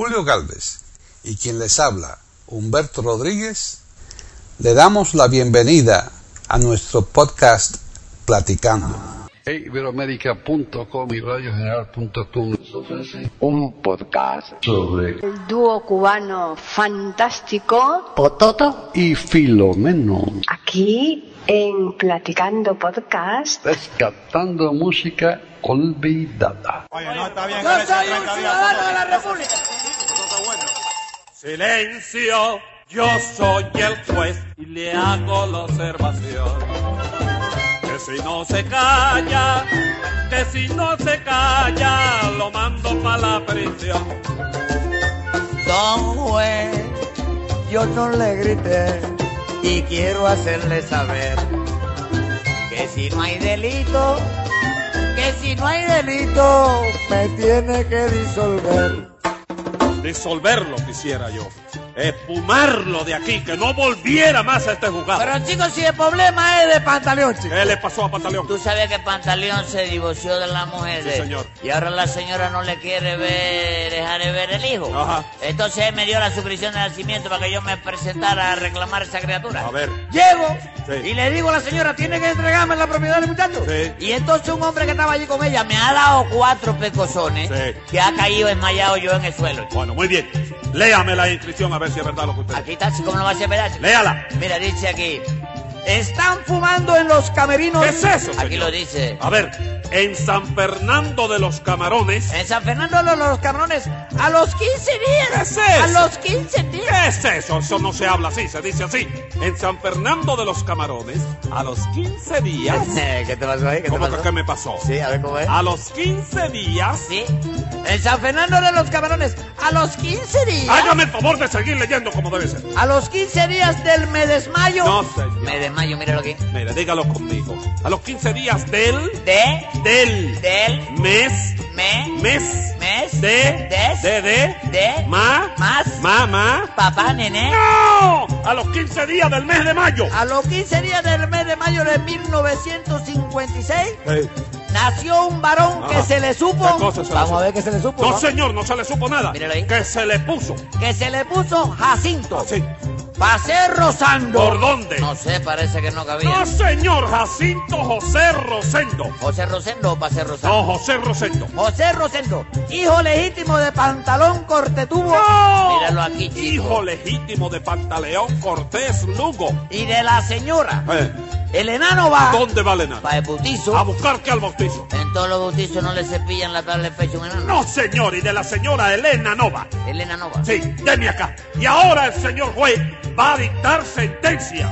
Julio Galvez y quien les habla, Humberto Rodríguez, le damos la bienvenida a nuestro podcast Platicando. Iberoamérica.com y radiogeneral.com un podcast sobre El dúo cubano fantástico Pototo y Filomeno, aquí en Platicando Podcast. rescatando música olvidada. Yo soy un ciudadano de la República. Silencio, yo soy el juez y le hago la observación. Que si no se calla, que si no se calla, lo mando para la prisión. Don juez, yo no le grité y quiero hacerle saber que si no hay delito, que si no hay delito, me tiene que disolver. Disolverlo quisiera yo. Espumarlo de aquí, que no volviera más a este juzgado. Pero chicos, si el problema es de pantaleón, chico. ¿Qué le pasó a Pantaleón? Tú sabes que Pantaleón se divorció de la mujer. Sí, señor. Y ahora la señora no le quiere ver, dejar de ver el hijo. Ajá. Entonces él me dio la suscripción de nacimiento para que yo me presentara a reclamar esa criatura. A ver. Llego Sí. y le digo a la señora, tiene que entregarme la propiedad del muchacho. Sí. Y entonces un hombre que estaba allí con ella me ha dado cuatro pecosones que ha caído enmayado yo en el suelo. Bueno, muy bien. Léame la inscripción a ver si es verdad lo que usted Aquí está, como no va a ser verdad. Léala. Mira, dice aquí. Están fumando en los camerinos. ¿Qué es eso, Aquí señor? lo dice. A ver, en San Fernando de los Camarones. En San Fernando de los Camarones, a los 15 días. ¿Qué es eso? A los 15 días. ¿Qué es eso? Eso no se habla así, se dice así. En San Fernando de los Camarones, a los 15 días. ¿Qué te pasó ahí? ¿Qué te ¿Cómo que pasó? qué me pasó? Sí, a ver cómo es. A los 15 días. Sí. En San Fernando de los Camarones, a los 15 días. Hágame el favor de seguir leyendo como debe ser. A los 15 días del mes de mayo. No, señor. Mes de mayo, míralo aquí. Mire, dígalo conmigo. A los 15 días del. De, Del. del, Mes. me, Mes. mes, De. des, De. De. de, Ma. más, Ma. Ma. papá, nené. ¡No! A los 15 días del mes de mayo. A los 15 días del mes de mayo de 1956 nació un varón que Ajá. se le supo. ¿Qué cosa se le Vamos supo? a ver qué se le supo. No, ¿no? señor, no se le supo nada. Míralo ahí. Que se le puso. Que se le puso Jacinto. Así. Pasé rozando. ¿Por dónde? No sé, parece que no cabía. No, señor, Jacinto José Rosendo. José Rosendo o Pasé Rosando. No, José Rosendo. José Rosendo, hijo legítimo de Pantalón Cortetubo. ¡No! Míralo aquí, chico. Hijo legítimo de Pantaleón Cortés Lugo. Y de la señora. Eh, El enano va. ¿Dónde va Elena? Para el bautizo. A buscar que al bautizo. En todos los bautizos no le cepillan la tabla de pecho a un enano. No, señor, y de la señora Elena Nova. El enano va. Sí, deme acá. Y ahora el señor juez va a dictar sentencia.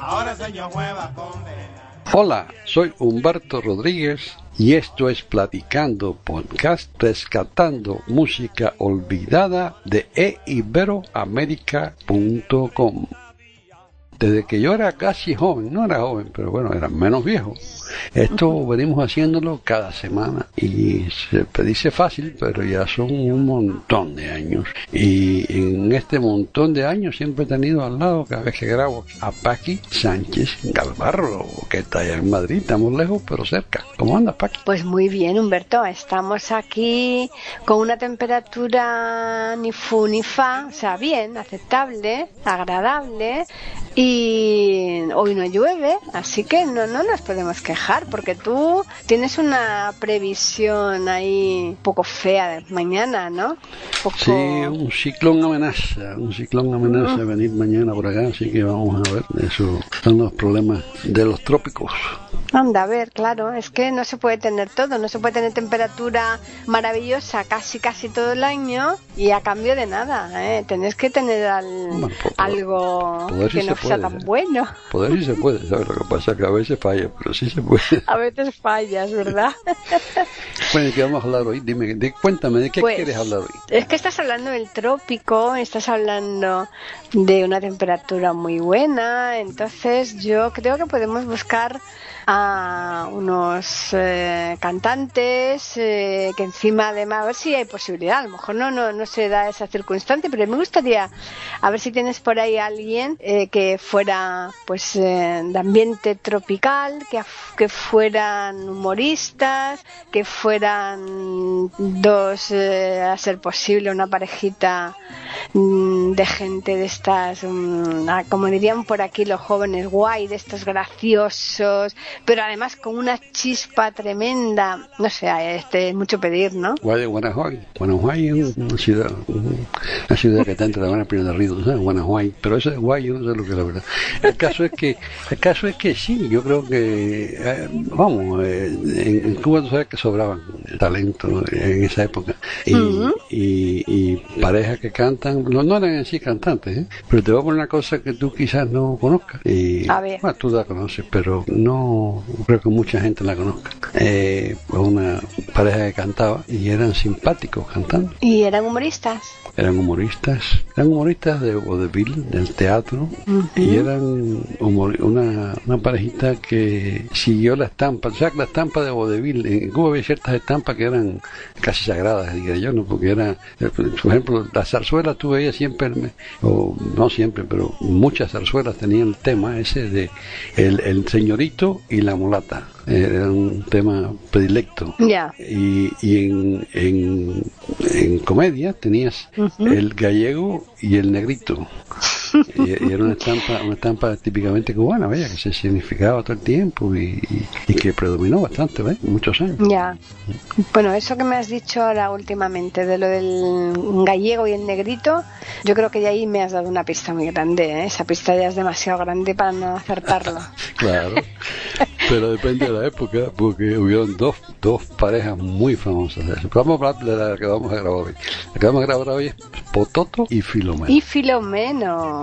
Ahora señor juez va a condenar. Hola, soy Humberto Rodríguez y esto es Platicando Podcast Rescatando Música Olvidada de eiberoamerica.com. Desde que yo era casi joven, no era joven, pero bueno, era menos viejo. Esto venimos haciéndolo cada semana y se dice fácil, pero ya son un montón de años. Y en este montón de años siempre he tenido al lado, cada vez que grabo, a Paqui Sánchez Galvarro, que está allá en Madrid, estamos lejos pero cerca. ¿Cómo anda Paqui? Pues muy bien, Humberto. Estamos aquí con una temperatura ni fu ni fa, o sea, bien, aceptable, agradable. Y hoy no llueve, así que no, no nos podemos quejar, porque tú tienes una previsión ahí un poco fea de mañana, ¿no? Poco- Sí, un ciclón amenaza, un ciclón amenaza venir mañana por acá, así que vamos a ver. Eso son los problemas de los trópicos. Anda, a ver, claro, es que no se puede tener todo, no se puede tener temperatura maravillosa casi casi todo el año y a cambio de nada, ¿eh? Tenés que tener al- Bueno, algo poder sí que no se sea puede, tan ¿eh? bueno. Poder sí se puede, ¿sabes? Lo que pasa es que a veces falla, pero sí se puede. A veces fallas, ¿verdad? Bueno, ¿de qué vamos a hablar hoy? Dime, de- cuéntame, ¿de qué Pues, quieres hablar hoy? Es que estás hablando del trópico, estás hablando de una temperatura muy buena, entonces yo creo que podemos buscar a unos eh, cantantes eh, que encima además a ver si hay posibilidad. A lo mejor no no no se da esa circunstancia pero me gustaría a ver si tienes por ahí alguien eh, que fuera pues eh, de ambiente tropical que, que fueran humoristas que fueran dos eh, a ser posible una parejita mm, de gente de estas mm, ah, como dirían por aquí los jóvenes guay de estos graciosos pero además con una chispa tremenda no sé este es mucho pedir no Guay- Guanajuato. Guanajuato es una ciudad, una ciudad que está entre La Habana y del Río, ¿sabes? Guanajuato. Pero eso es guay, yo no sé lo que es la verdad. El caso es que, el caso es que sí, yo creo que, eh, vamos, eh, en, en Cuba tú sabes que sobraban talento en esa época. Y, y parejas que cantan, no, no eran en sí cantantes, ¿eh? pero te voy a poner una cosa que tú quizás no conozcas. Y, A ver. bueno, tú la conoces, pero no creo que mucha gente la conozca. Eh, pues una pareja que cantaba y eran simpáticos cantando. y eran humoristas Eran humoristas, eran humoristas de vodevil, del teatro, y eran humor- una, una parejita que siguió la estampa. O sea, la estampa de vodevil, en Cuba había ciertas estampas que eran casi sagradas, diría yo, ¿no? Porque era, eh, por ejemplo, la zarzuela tú veías siempre, o no siempre, pero muchas zarzuelas tenían el tema ese de el, el señorito y la mulata. Era un tema predilecto. Y, y en, en, en comedia tenías el gallego y el negrito y, y era una estampa una estampa típicamente cubana vaya que se significaba todo el tiempo y, y- y que predominó bastante ¿ves? muchos años Ya. Bueno, eso que me has dicho ahora últimamente de lo del gallego y el negrito, yo creo que de ahí me has dado una pista muy grande. ¿eh? Esa pista ya es demasiado grande para no acertarlo. claro pero depende de la época porque hubieron dos, dos parejas muy famosas vamos a hablar de la que vamos a grabar hoy la que vamos a grabar hoy es Pototo y Filomeno Y Filomeno.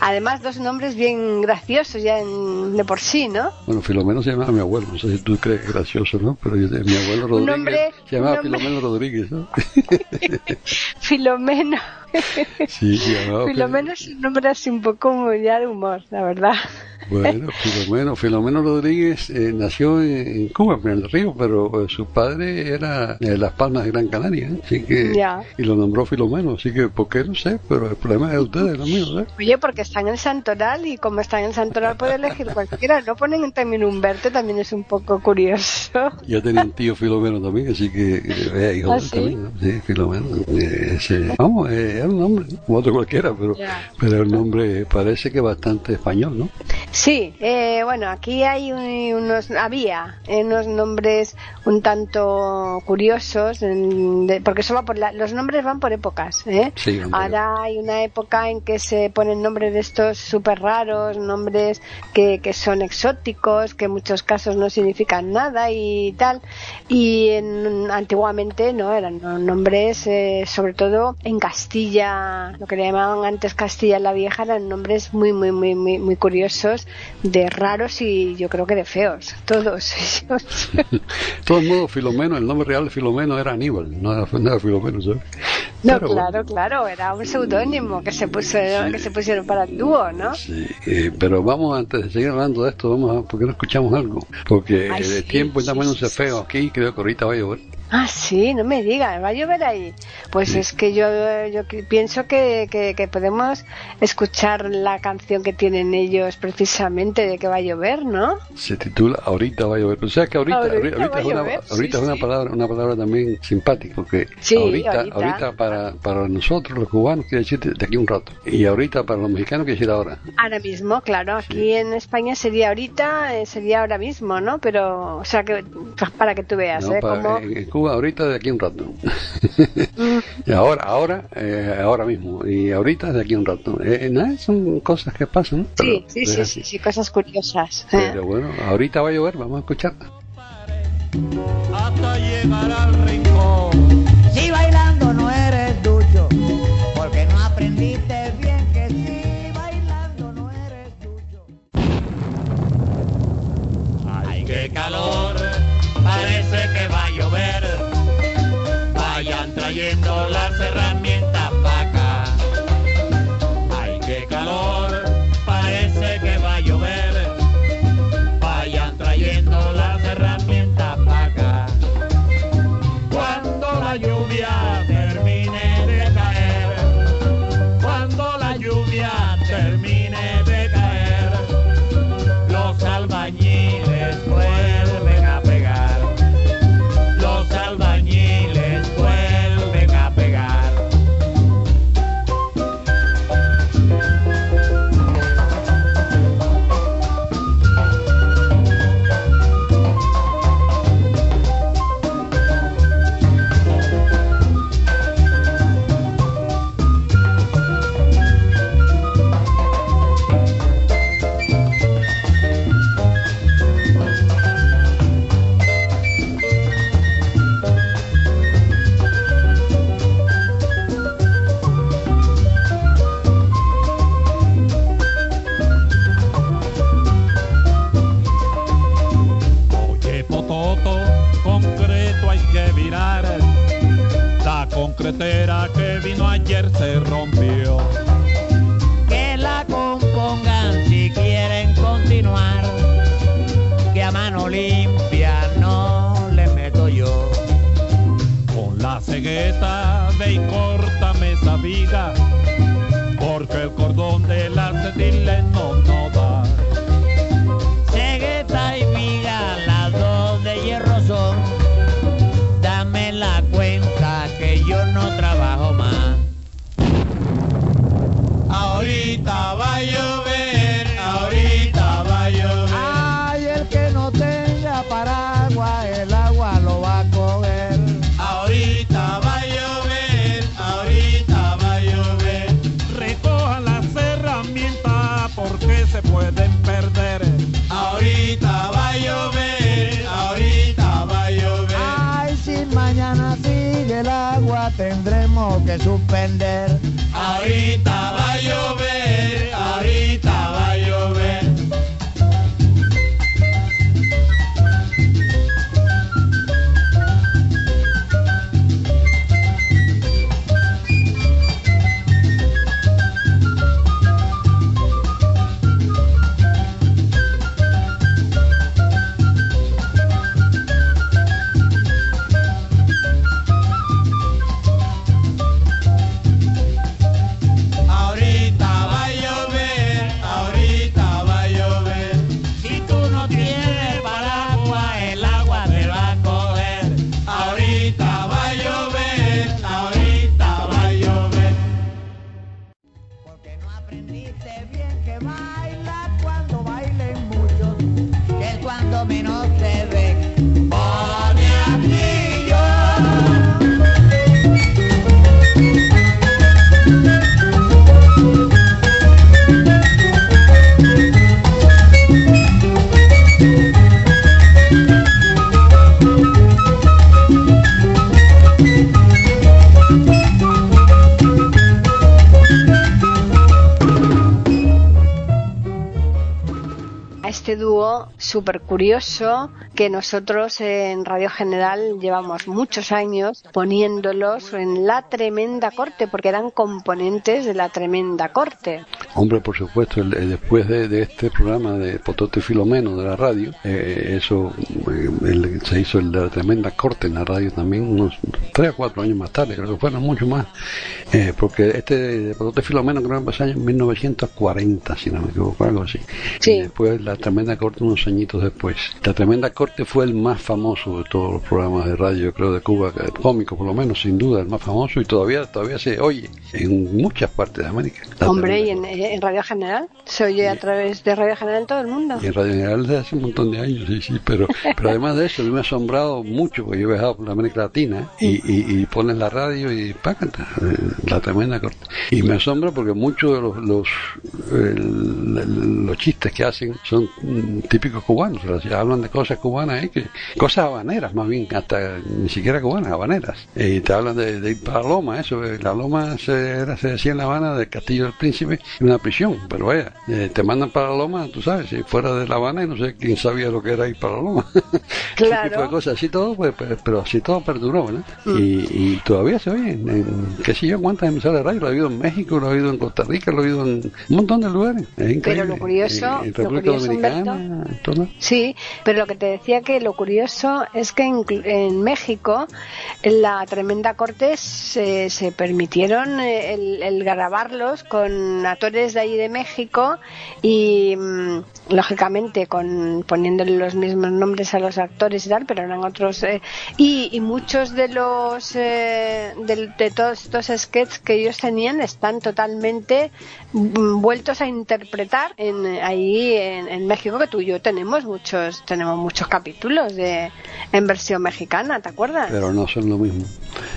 Además, dos nombres bien graciosos ya en- de por sí, ¿no? Bueno, Filomeno se llamaba mi abuelo, no sé si tú crees gracioso, ¿no? Pero yo, mi abuelo Rodríguez nombre- se llamaba nombre- Filomeno Rodríguez, ¿no? Filomeno. Sí, llamaba Filomeno es un nombre así un poco ya de humor, la verdad. Bueno, Filomeno, Filomeno Rodríguez eh, nació en, en Cuba, en el Río, pero eh, su padre era de Las Palmas de Gran Canaria, ¿eh? así que Ya. y lo nombró Filomeno, así que ¿por qué no sé? Pero el problema es de ustedes, no mío, ¿eh? Oye, porque está en el Santoral y como está en el Santoral puede elegir cualquiera. No ponen también Humberto, también es un poco curioso. Yo tenía un tío Filomeno también, así que hijo ¿Ah, sí? también, ¿no? Sí, Filomeno. ese- vamos, eh, era un nombre, otro cualquiera, pero, pero el nombre parece que bastante español, ¿no? Sí, eh, bueno, aquí hay un- unos, había eh, unos nombres un tanto curiosos, en- de- porque va por la- los nombres van por épocas, ¿eh? Sí, Ahora hay una época en que se ponen nombres de estos súper raros, nombres que, que son exóticos, que en muchos casos no significan nada y tal, y en- antiguamente no, eran no- nombres, eh, sobre todo en Castilla, lo que le llamaban antes Castilla la Vieja, eran nombres muy, muy, muy, muy, muy curiosos, de raros y yo creo que de feos, todos ellos. Todos modos, Filomeno, el nombre real de Filomeno era Aníbal, no era, no era Filomeno, ¿sabes? No, Pero bueno. claro, claro, era un seudónimo que se puso, que se pusieron para el dúo, ¿no? Sí, eh, pero vamos, antes de seguir hablando de esto, vamos a, ¿por qué no escuchamos algo? Porque Ay, el sí, tiempo está sí, poniéndose sí, feo aquí, creo que ahorita va a llover. Ah, sí, no me digas, va a llover ahí. Pues es que yo, yo pienso que, que, que podemos escuchar la canción que tienen ellos precisamente de que va a llover, ¿no? Se titula Ahorita va a llover. O sea que ahorita, Ahorita es una, ahorita sí, es una palabra, una palabra también simpática, porque Sí, ahorita, ahorita. para, para nosotros los cubanos quiere decir de aquí un rato. Y ahorita para los mexicanos quiere decir ahora. Ahora mismo, claro, aquí en España sería ahorita, eh, sería ahora mismo, ¿no? Pero, o sea, que para que tú veas, No, ¿eh? para- Como... en, en Cuba ahorita de aquí a un rato. y ahora, ahora, eh, ahora mismo. Y ahorita de aquí a un rato. Eh, eh, nada, son cosas que pasan. Sí, Pero sí, sí, sí, sí, cosas curiosas. Pero bueno, ahorita va a llover, vamos a escucharla. hasta llegar al rincón. Si bailando no eres ducho, porque no aprendiste bien que si bailando no eres ducho. Ay, qué calor, parece que va Vayan trayendo las herramientas que suspender. Ahorita va a llover, ahorita curioso que nosotros en Radio General llevamos muchos años poniéndolos en la tremenda corte porque eran componentes de la tremenda corte. Hombre, por supuesto, el- el- después de, de este programa de Potote Filomeno de la radio, eh, eso eh, el- se hizo el de la tremenda corte en la radio también, unos tres o cuatro años más tarde, creo que fueron mucho más, eh, porque este de Potote Filomeno creo que empezó en 1940, si no me equivoco, algo así. Sí. Y después la tremenda corte unos añitos después. La tremenda corte fue el más famoso de todos los programas de radio, creo, de Cuba, eh, cómico por lo menos, sin duda, el más famoso y todavía todavía se oye en muchas partes de América. Hombre, y en, en Radio General se oye a través de Radio General en todo el mundo. Y en Radio General desde hace un montón de años, sí, sí, pero, pero además de eso, me ha asombrado mucho, porque yo he viajado por la América Latina y, y, y pones la radio y pácata, eh, la tremenda corte. Y me asombra porque muchos de los, los, el- los chistes que hacen son mm, típicos cubanos, o sea, hablan de cosas cubanas, eh, que, cosas habaneras más bien, hasta ni siquiera cubanas, habaneras. Y te hablan de, de ir para Loma, eso, eh, la Loma se, era, se decía en La Habana del Castillo del Príncipe, una prisión, pero vaya, eh, te mandan para Loma, tú sabes, si fuera de La Habana y no sé quién sabía lo que era ir para Loma. Ese Claro. tipo de cosas, así todo, pues, pues, pero así todo perduró, ¿no? Y, y todavía se oye en, en qué sé yo cuántas emisoras de radio, lo he oído en México, lo he oído en Costa Rica, lo he oído en un montón de lugares. Es increíble. lo curioso- En, en lo República curioso, Dominicana, en todos ¿verdad? Sí, pero lo que te decía que lo curioso es que en, México, en la tremenda corte, se, permitieron eh, el, el grabarlos con actores de ahí de México y, mm, lógicamente, con poniéndole los mismos nombres a los actores y tal, pero eran otros. eh, y, y muchos de los eh, de, de todos estos sketches que ellos tenían están totalmente vueltos a interpretar en, ahí en, en México, que tú y yo tenemos muchos tenemos muchos capítulos de en versión mexicana, ¿te acuerdas? Pero no son lo mismo.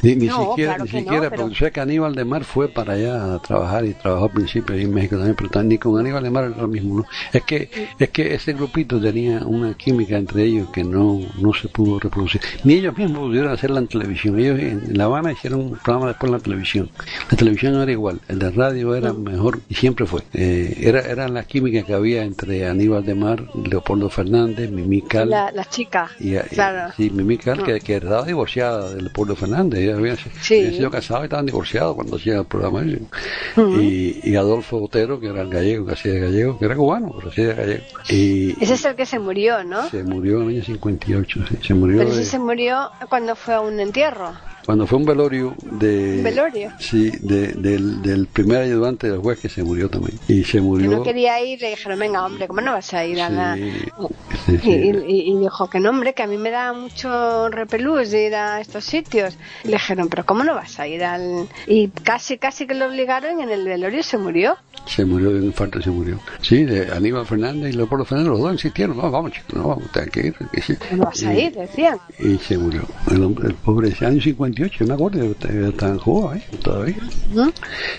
Ni, ni No, siquiera, claro ni que no, siquiera pero- porque sé que Aníbal de Mar fue para allá a trabajar y trabajó al principio ahí en México también, pero ni con Aníbal de Mar era lo mismo. ¿no? Es que es que ese grupito tenía una química entre ellos que no, no se pudo reproducir. Ni ellos mismos pudieron hacerla en televisión. Ellos en La Habana hicieron un programa después en la televisión. La televisión no era igual, el de radio era mejor y siempre fue. Eh, era, era la química que había entre Aníbal de Mar, Leopoldo Fernández, Mimical. La, la chica, Y, y- claro. sí, Mimi Cal, que, que estaba divorciada de Leopoldo Fernández. Ella había, Sí. había sido casada y estaban divorciados cuando hacía el programa. ese. y, y Adolfo Otero, que era el gallego, que hacía de gallego, que era cubano, pero hacía de gallego. Y Ese es el que se murió, ¿no? se murió en el año 58. sí, Se murió Pero de- ese se murió cuando fue a un entierro. Cuando fue un velorio de. ¿Un velorio? Sí, de- del, del primer ayudante del juez que se murió también. Y se Que murió. no quería ir, le dijeron, venga, hombre, ¿cómo no vas a ir a la...? Sí, sí, Y, sí. y- y dijo que no, hombre, que a mí me da mucho repelús de ir a estos sitios. Y le dijeron, pero ¿cómo no vas a ir al...? Y casi, casi que lo obligaron y en el velorio se murió. Se murió de un infarto, se murió. Sí, de Aníbal Fernández y Leopoldo Fernández, los dos insistieron, no, vamos chicos, no, vamos, hay que ir. que sí. ¿Cómo no vas a ir? Decían. Y se murió. El hombre, el pobre, ese año 58, yo me acuerdo, yo estaba- yo estaba en Cuba, ¿eh? todavía. ¿Mm?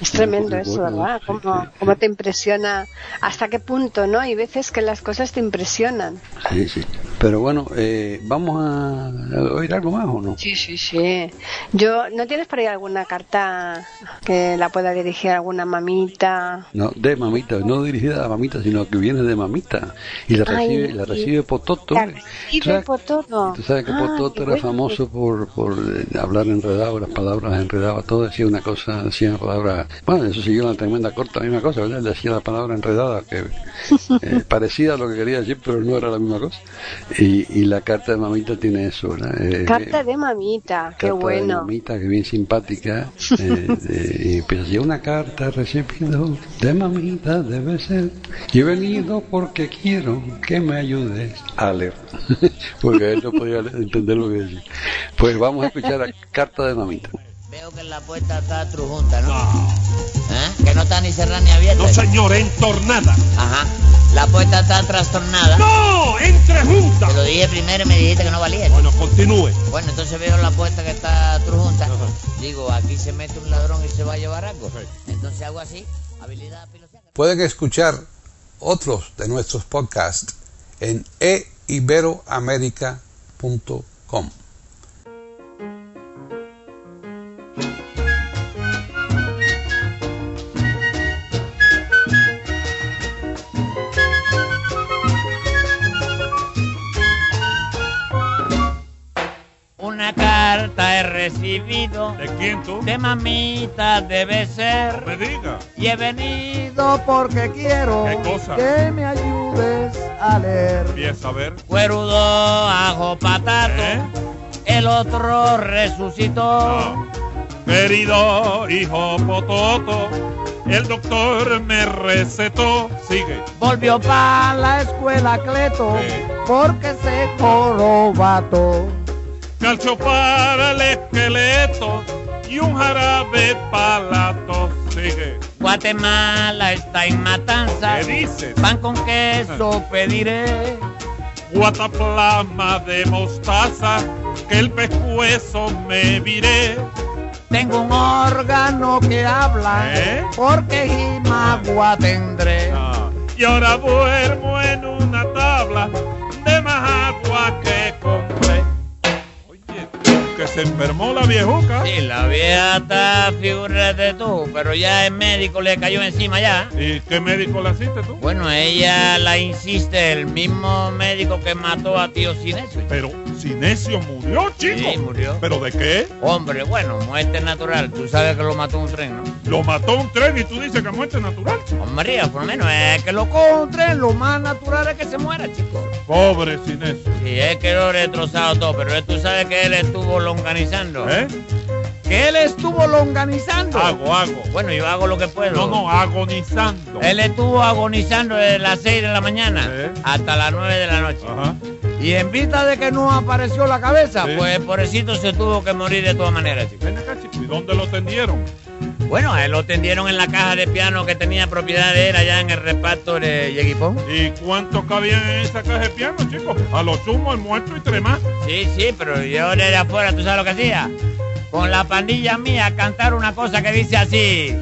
Es tremendo eso, ¿verdad? sí, Cómo, sí, cómo te impresiona, hasta qué punto, ¿no? Hay veces que las cosas te impresionan. Sí, sí. Pero bueno, eh, ¿vamos a, a oír algo más o no? Sí, sí, sí. Yo, ¿no tienes por ahí alguna carta que la pueda dirigir a alguna mamita? No, de mamita, no dirigida a mamita, sino que viene de mamita. Y la Ay, recibe, la y- recibe Pototo. La ¿Tú recibe Pototo. Tú sabes que Ah, Pototo era bueno. famoso por, por eh, hablar enredado, las palabras enredadas, todo decía una cosa, decía una palabra, bueno, eso siguió la tremenda corta, la misma cosa, ¿verdad? Decía la palabra enredada, que eh, parecida a lo que quería decir, pero no era la misma cosa. Y, y la carta de mamita tiene eso, ¿verdad? Eh, Carta eh, de mamita, qué carta de bueno. mamita, que bien simpática, eh, y empieza así, una carta recibido de mamita debe ser, y he venido porque quiero que me ayudes a leer, porque él no podía entender lo que decía. Pues vamos a escuchar la carta de mamita. Veo que la puerta está trujunta, ¿no? ¿Eh? Que no está ni cerrada ni abierta. No, señor, entornada. Ajá. La puerta está trastornada. ¡No! ¡Entre juntas! Te lo dije primero y me dijiste que no valía. Bueno, continúe. Bueno, entonces veo la puerta que está trujunta. Digo, aquí se mete un ladrón y se va a llevar algo. Entonces hago así, habilidad. Pueden escuchar otros de nuestros podcasts en eiberoamerica.com. recibido ¿De quién tú? de mamita debe ser Me diga. y he venido porque quiero ¿Qué cosa? que me ayudes a leer. Empieza a ver. Cuerudo, ajo, patato, ¿Eh? el otro resucitó. No. Querido hijo Pototo, el doctor me recetó. Sigue. Volvió para la escuela Cleto porque se jorobato. Calcio para el esqueleto y un jarabe para la tos. Sigue. Guatemala está en matanza. ¿Qué dices? Pan con queso pediré. Guataplama de mostaza, que el pescuezo me viré. Tengo un órgano que habla ¿Eh? porque Jimagua tendré. Ah, y ahora duermo en una tabla de más agua que compré. Que se enfermó la viejuca. Sí, la vieja está figura de tú, pero ya el médico le cayó encima ya. ¿Y qué médico la hiciste tú? Bueno, ella la insiste, el mismo médico que mató a tío Sinesio. Pero Sinesio murió, chico. Sí, murió. ¿Pero de qué? Hombre, bueno, muerte natural. Tú sabes que lo mató un tren, ¿no? Lo mató un tren y tú dices que muerte natural. Hombre, por lo menos es que lo coja un tren, lo más natural es que se muera, chico. Pobre Sinesio. Sí, es que lo he destrozado todo, pero tú sabes que él estuvo longanizando. ¿Eh? Que él estuvo longanizando. Hago, hago. Bueno, yo hago lo que puedo. No, no, agonizando. Él estuvo agonizando desde las 6 de la mañana ¿Eh? hasta las 9 de la noche. Ajá. Y en vista de que no apareció la cabeza, Sí. pues pobrecito se tuvo que morir de todas maneras, chico. ¿Y dónde lo tendieron? Bueno, a él lo tendieron en la caja de piano que tenía propiedad de él allá en el reparto de Yeguipón. ¿Y cuántos cabían en esa caja de piano, chico? A lo sumo el muerto y tres más. Sí, sí, pero yo desde afuera, ¿tú sabes lo que hacía? Con la pandilla mía cantar una cosa que dice así.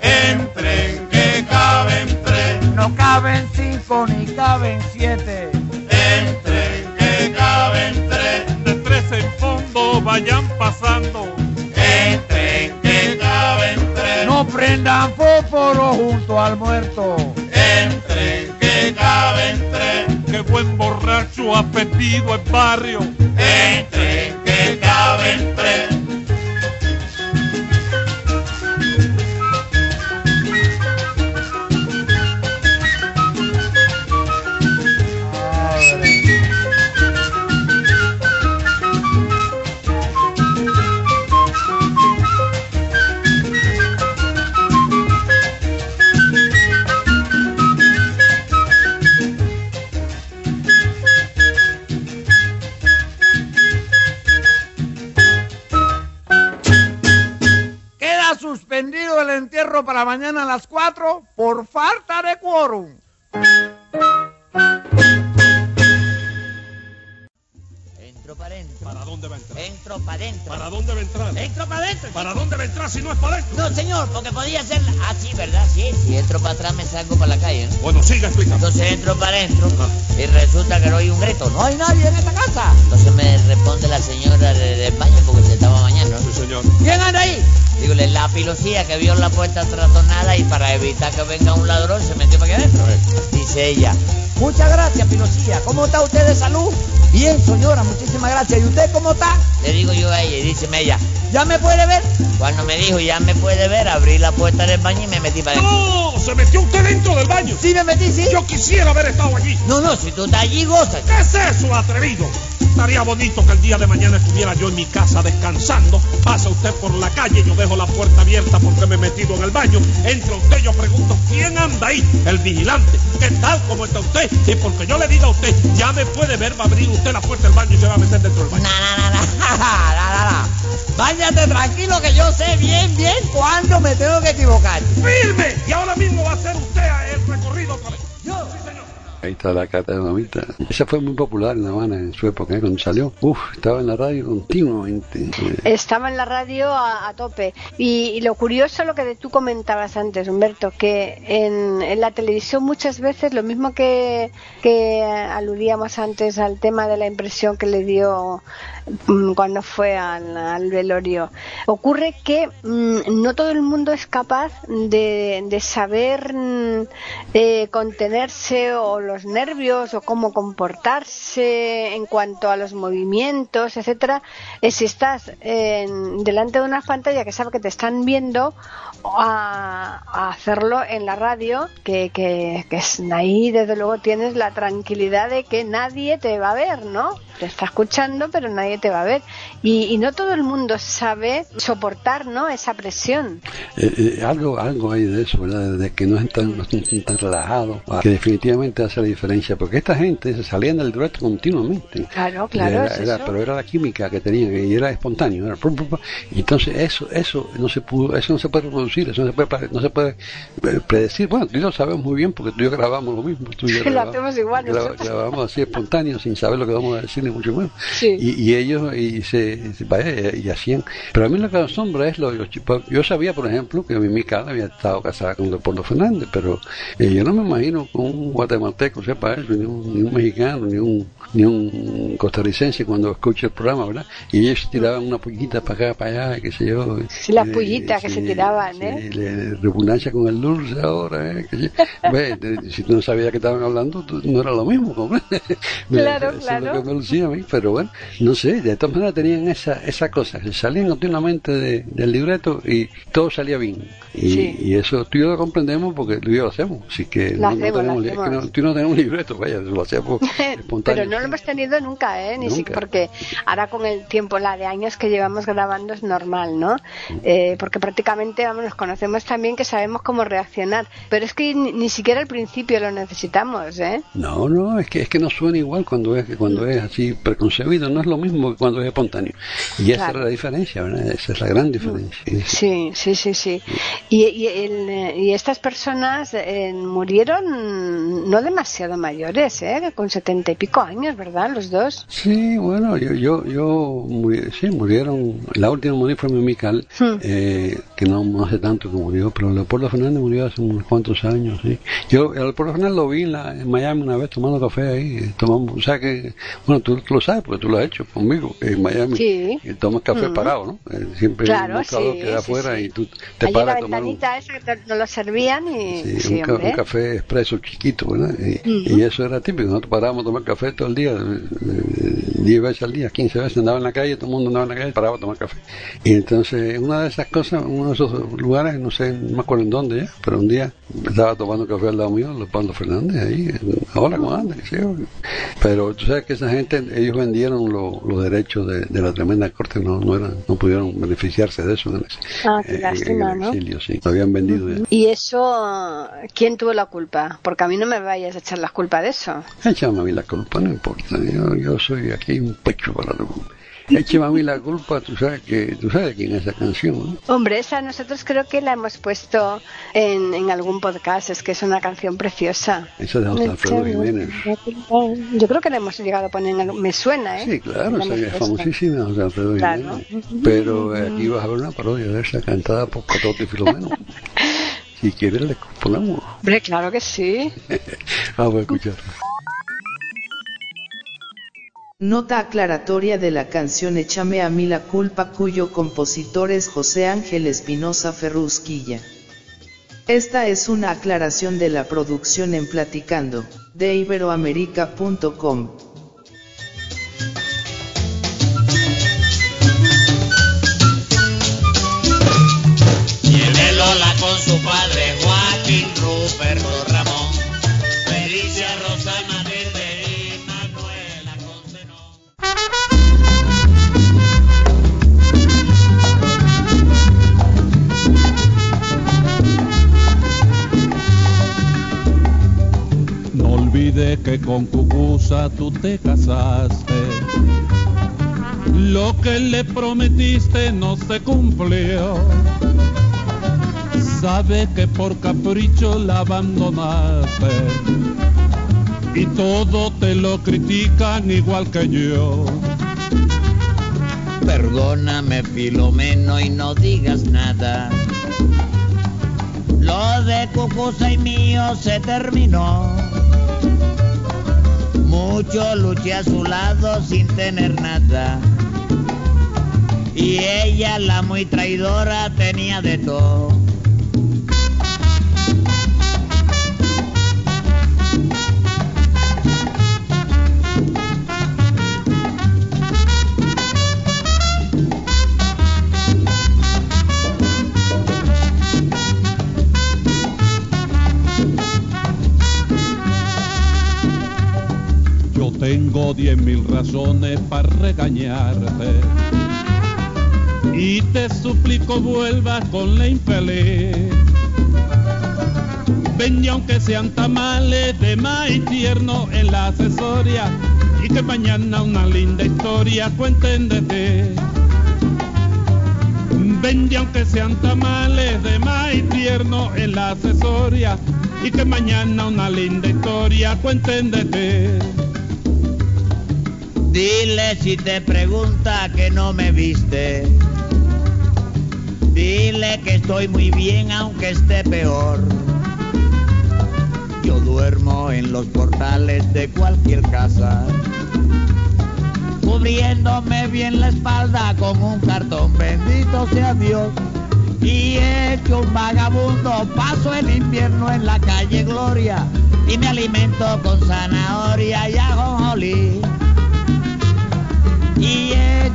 Entren que caben tres, No caben cinco ni caben siete. entren que caben tres, De tres en fondo vayan pasando. Prendan fósforo junto al muerto. entren que caben tres, Qué buen borracho ha perdido el barrio. entren que caben tres. El entierro para mañana a las 4 por falta de quórum. Entro para adentro. ¿Para dónde va a entrar? Entro para adentro. ¿Para dónde va a entrar? Entro para adentro. ¿Para dónde va a entrar si no es para adentro? No, señor, porque podía ser así, ¿verdad? Sí, si entro para atrás me salgo para la calle, ¿no? Bueno, siga explicando. Entonces entro para adentro y resulta que no hay un grito. No hay nadie en esta casa. Entonces me responde la señora de- del baño porque se estaba bañando. ¿no? Sí, señor. ¿Quién anda ahí? Dígole, la pilosía que vio la puerta trastornada y para evitar que venga un ladrón se metió para aquí adentro. Dice ella, muchas gracias, pilosía. ¿Cómo está usted de salud? Bien, señora, muchísimas gracias. ¿Y usted cómo está? Le digo yo a ella y dice ella, ¿ya me puede ver? Cuando me dijo, ya me puede ver, abrí la puerta del baño y me metí para. ¡No! ¡Se metió usted dentro del baño! Sí, me metí, sí. Yo quisiera haber estado allí. No, no, si tú estás allí, goza. ¿Qué es eso, atrevido? Estaría bonito que el día de mañana estuviera yo en mi casa descansando. Pasa usted por la calle, yo dejo la puerta abierta porque me he metido en el baño. Entra usted, yo pregunto, ¿quién anda ahí? El vigilante. ¿Qué tal? ¿Cómo está usted? Y porque yo le diga a usted, ya me puede ver, va a abrir usted la puerta del baño y se va a meter dentro del baño. na, na, na, na, na, Váyate tranquilo que yo sé bien, bien cuándo me tengo que equivocar. ¡Firme! Y ahora mismo va a hacer usted el recorrido otra vez. Yo. Sí, señor. Ahí está la mamita. Esa fue muy popular en La Habana en su época, ¿eh? cuando salió. Uf, estaba en la radio continuamente. Estaba en la radio a, a tope. Y, y lo curioso, lo que tú comentabas antes, Humberto, que en, en la televisión muchas veces, lo mismo que, que aludíamos antes al tema de la impresión que le dio mm, cuando fue al, al velorio, ocurre que mm, no todo el mundo es capaz de, de saber mm, eh, contenerse o los nervios o cómo comportarse en cuanto a los movimientos, etcétera, eh, si estás en- delante de una pantalla que sabe que te están viendo a, a hacerlo en la radio, que, que, que es ahí desde luego tienes la tranquilidad de que nadie te va a ver, ¿no? Te está escuchando, pero nadie te va a ver. Y, y no todo el mundo sabe soportar, ¿no? Esa presión. eh, eh, algo, algo hay de eso, ¿verdad? De que no están, no están tan que definitivamente hace la diferencia, porque esta gente se salían del dueto continuamente. Claro, claro, Era- es era- eso. pero era la química que tenían y era espontáneo. Era, y entonces eso, eso no se pudo, eso no se puede reproducir, eso no se puede, no se puede eh, predecir. Bueno, tú y yo lo sabemos muy bien porque tú y yo grabamos lo mismo. Tú y yo Lo grabamos- hacemos igual grabamos así espontáneo, sin saber lo que vamos a decir ni mucho menos. Sí. Y, y ellos y se, vaya, y hacían. Pero a mí lo que me asombra es lo los. Yo sabía, por ejemplo, que mi cara había estado casada con Leopoldo Fernández, pero eh, yo no me imagino con un guatemalteco guatemalteco sepa eso, ni un, ni un mexicano, ni un, costarricense cuando escucha el programa, ¿verdad? Y ellos se tiraban una pullita para acá, para allá, qué sé yo. Sí, las pullitas que se tiraban, ¿eh? sí, repugnancia con el dulce ahora, ¿eh? qué sé yo. Ve, si tú no sabías que estaban hablando, no era lo mismo, ¿comprendes? Claro, Eso claro. Es lo que me lucía a mí, pero bueno, no sé, de todas maneras tenían esa, esa cosa, que salían continuamente de- del libreto y todo salía bien. Y, Sí. y eso tú y yo lo comprendemos porque tú y yo lo hacemos, así que no, no hacemos, lo tenemos, que no, tú y no tenemos libreto, vaya, lo hacemos espontáneo. No lo hemos tenido nunca, ¿eh? Ni si- porque ahora con el tiempo, la de años que llevamos grabando es normal, ¿no? Eh, porque prácticamente, vamos, nos conocemos también que sabemos cómo reaccionar. Pero es que ni, ni siquiera al principio lo necesitamos, ¿eh? No, no, es que es que no suena igual cuando es cuando es así preconcebido, no es lo mismo que cuando es espontáneo. Y esa Claro. es la diferencia, ¿verdad? Esa es la gran diferencia. Sí, sí, sí, sí. Y, y, el, eh, y estas personas eh, murieron no demasiado mayores, ¿eh? Con setenta y pico años, ¿verdad? Los dos. Sí, bueno, yo, yo, yo muri- sí, murieron, la última morir fue mi Mical, Hmm. eh, que no, no hace tanto que murió, pero Leopoldo Fernández murió hace unos cuantos años, sí. Yo, a Leopoldo Fernández lo vi en, la- en Miami una vez tomando café ahí, eh, tomamos, o sea que, bueno, tú, tú lo sabes porque tú lo has hecho conmigo en Miami. Sí. Y tomas café Mm. parado, ¿no? Eh, siempre Claro, un sí, que da sí, afuera sí. y tú te Allí paras la a tomar un, ventanita esa que nos lo servían y... Sí, Sí, un, ca- un café expreso chiquito, ¿verdad? Y, y eso era típico. Nosotros parábamos a tomar café todo el día, eh, eh, 10 veces al día, 15 veces andaba en la calle, todo el mundo andaba en la calle, paraba a tomar café. Y entonces, una de esas cosas, uno de esos lugares, no sé, no me acuerdo en dónde ya, pero un día estaba tomando café al lado mío, Leopoldo Fernández, ahí, ahora con anda, qué sé yo. Pero tú sabes que esa gente, ellos vendieron lo- los derechos de, de la tremenda corte, no, no eran, no pudieron beneficiarse de eso en Ah, qué en- en lástima, el ¿no? sí, lo habían vendido ya. Y eso, ¿quién tuvo la culpa? Porque a mí no me vayas a echar la culpa de eso. Échame a mí la culpa, no importa. Yo, yo soy aquí un pecho para la Échame a mí la culpa, tú sabes que tú sabes quién es esa canción, ¿no? Hombre, esa nosotros creo que la hemos puesto en, en algún podcast, es que es una canción preciosa. Esa de Alfredo Jiménez. Yo creo que la hemos llegado a poner en. Me suena, ¿eh? Sí, claro, La es famosísima, José Alfredo Claro. Jiménez. Pero eh, aquí vas a ver una parodia de esa cantada por Cototo y Filomeno. Si quieres, le ponemos. Hombre, claro que sí. Vamos a escuchar. Nota aclaratoria de la canción Échame a mí la culpa cuyo compositor es José Ángel Espinosa Ferrusquilla. Esta es una aclaración de la producción en Platicando, de iberoamerica.com. Viene Lola con su padre Joaquín Ruperto Ramón. Con Cucusa tú te casaste. Lo que le prometiste no se cumplió. Sabe que por capricho la abandonaste. Y todo te lo critican igual que yo. Perdóname Filomeno y no digas nada. Lo de Cucusa y mío se terminó. Mucho luché a su lado sin tener nada. Y ella, la muy traidora, tenía de todo. Tengo diez mil razones para regañarte. Y te suplico vuelvas con la infeliz. Ven y aunque sean tamales de maíz tierno en la asesoría. Y que mañana una linda historia cuenten de ti. Ven y aunque sean tamales de maíz tierno en la asesoría. Y que mañana una linda historia cuenten de ti. Dile si te pregunta que no me viste. Dile que estoy muy bien aunque esté peor. Yo duermo en los portales de cualquier casa, cubriéndome bien la espalda con un cartón, bendito sea Dios. Y hecho un vagabundo, paso el invierno en la calle Gloria y me alimento con zanahoria y ajonjolí.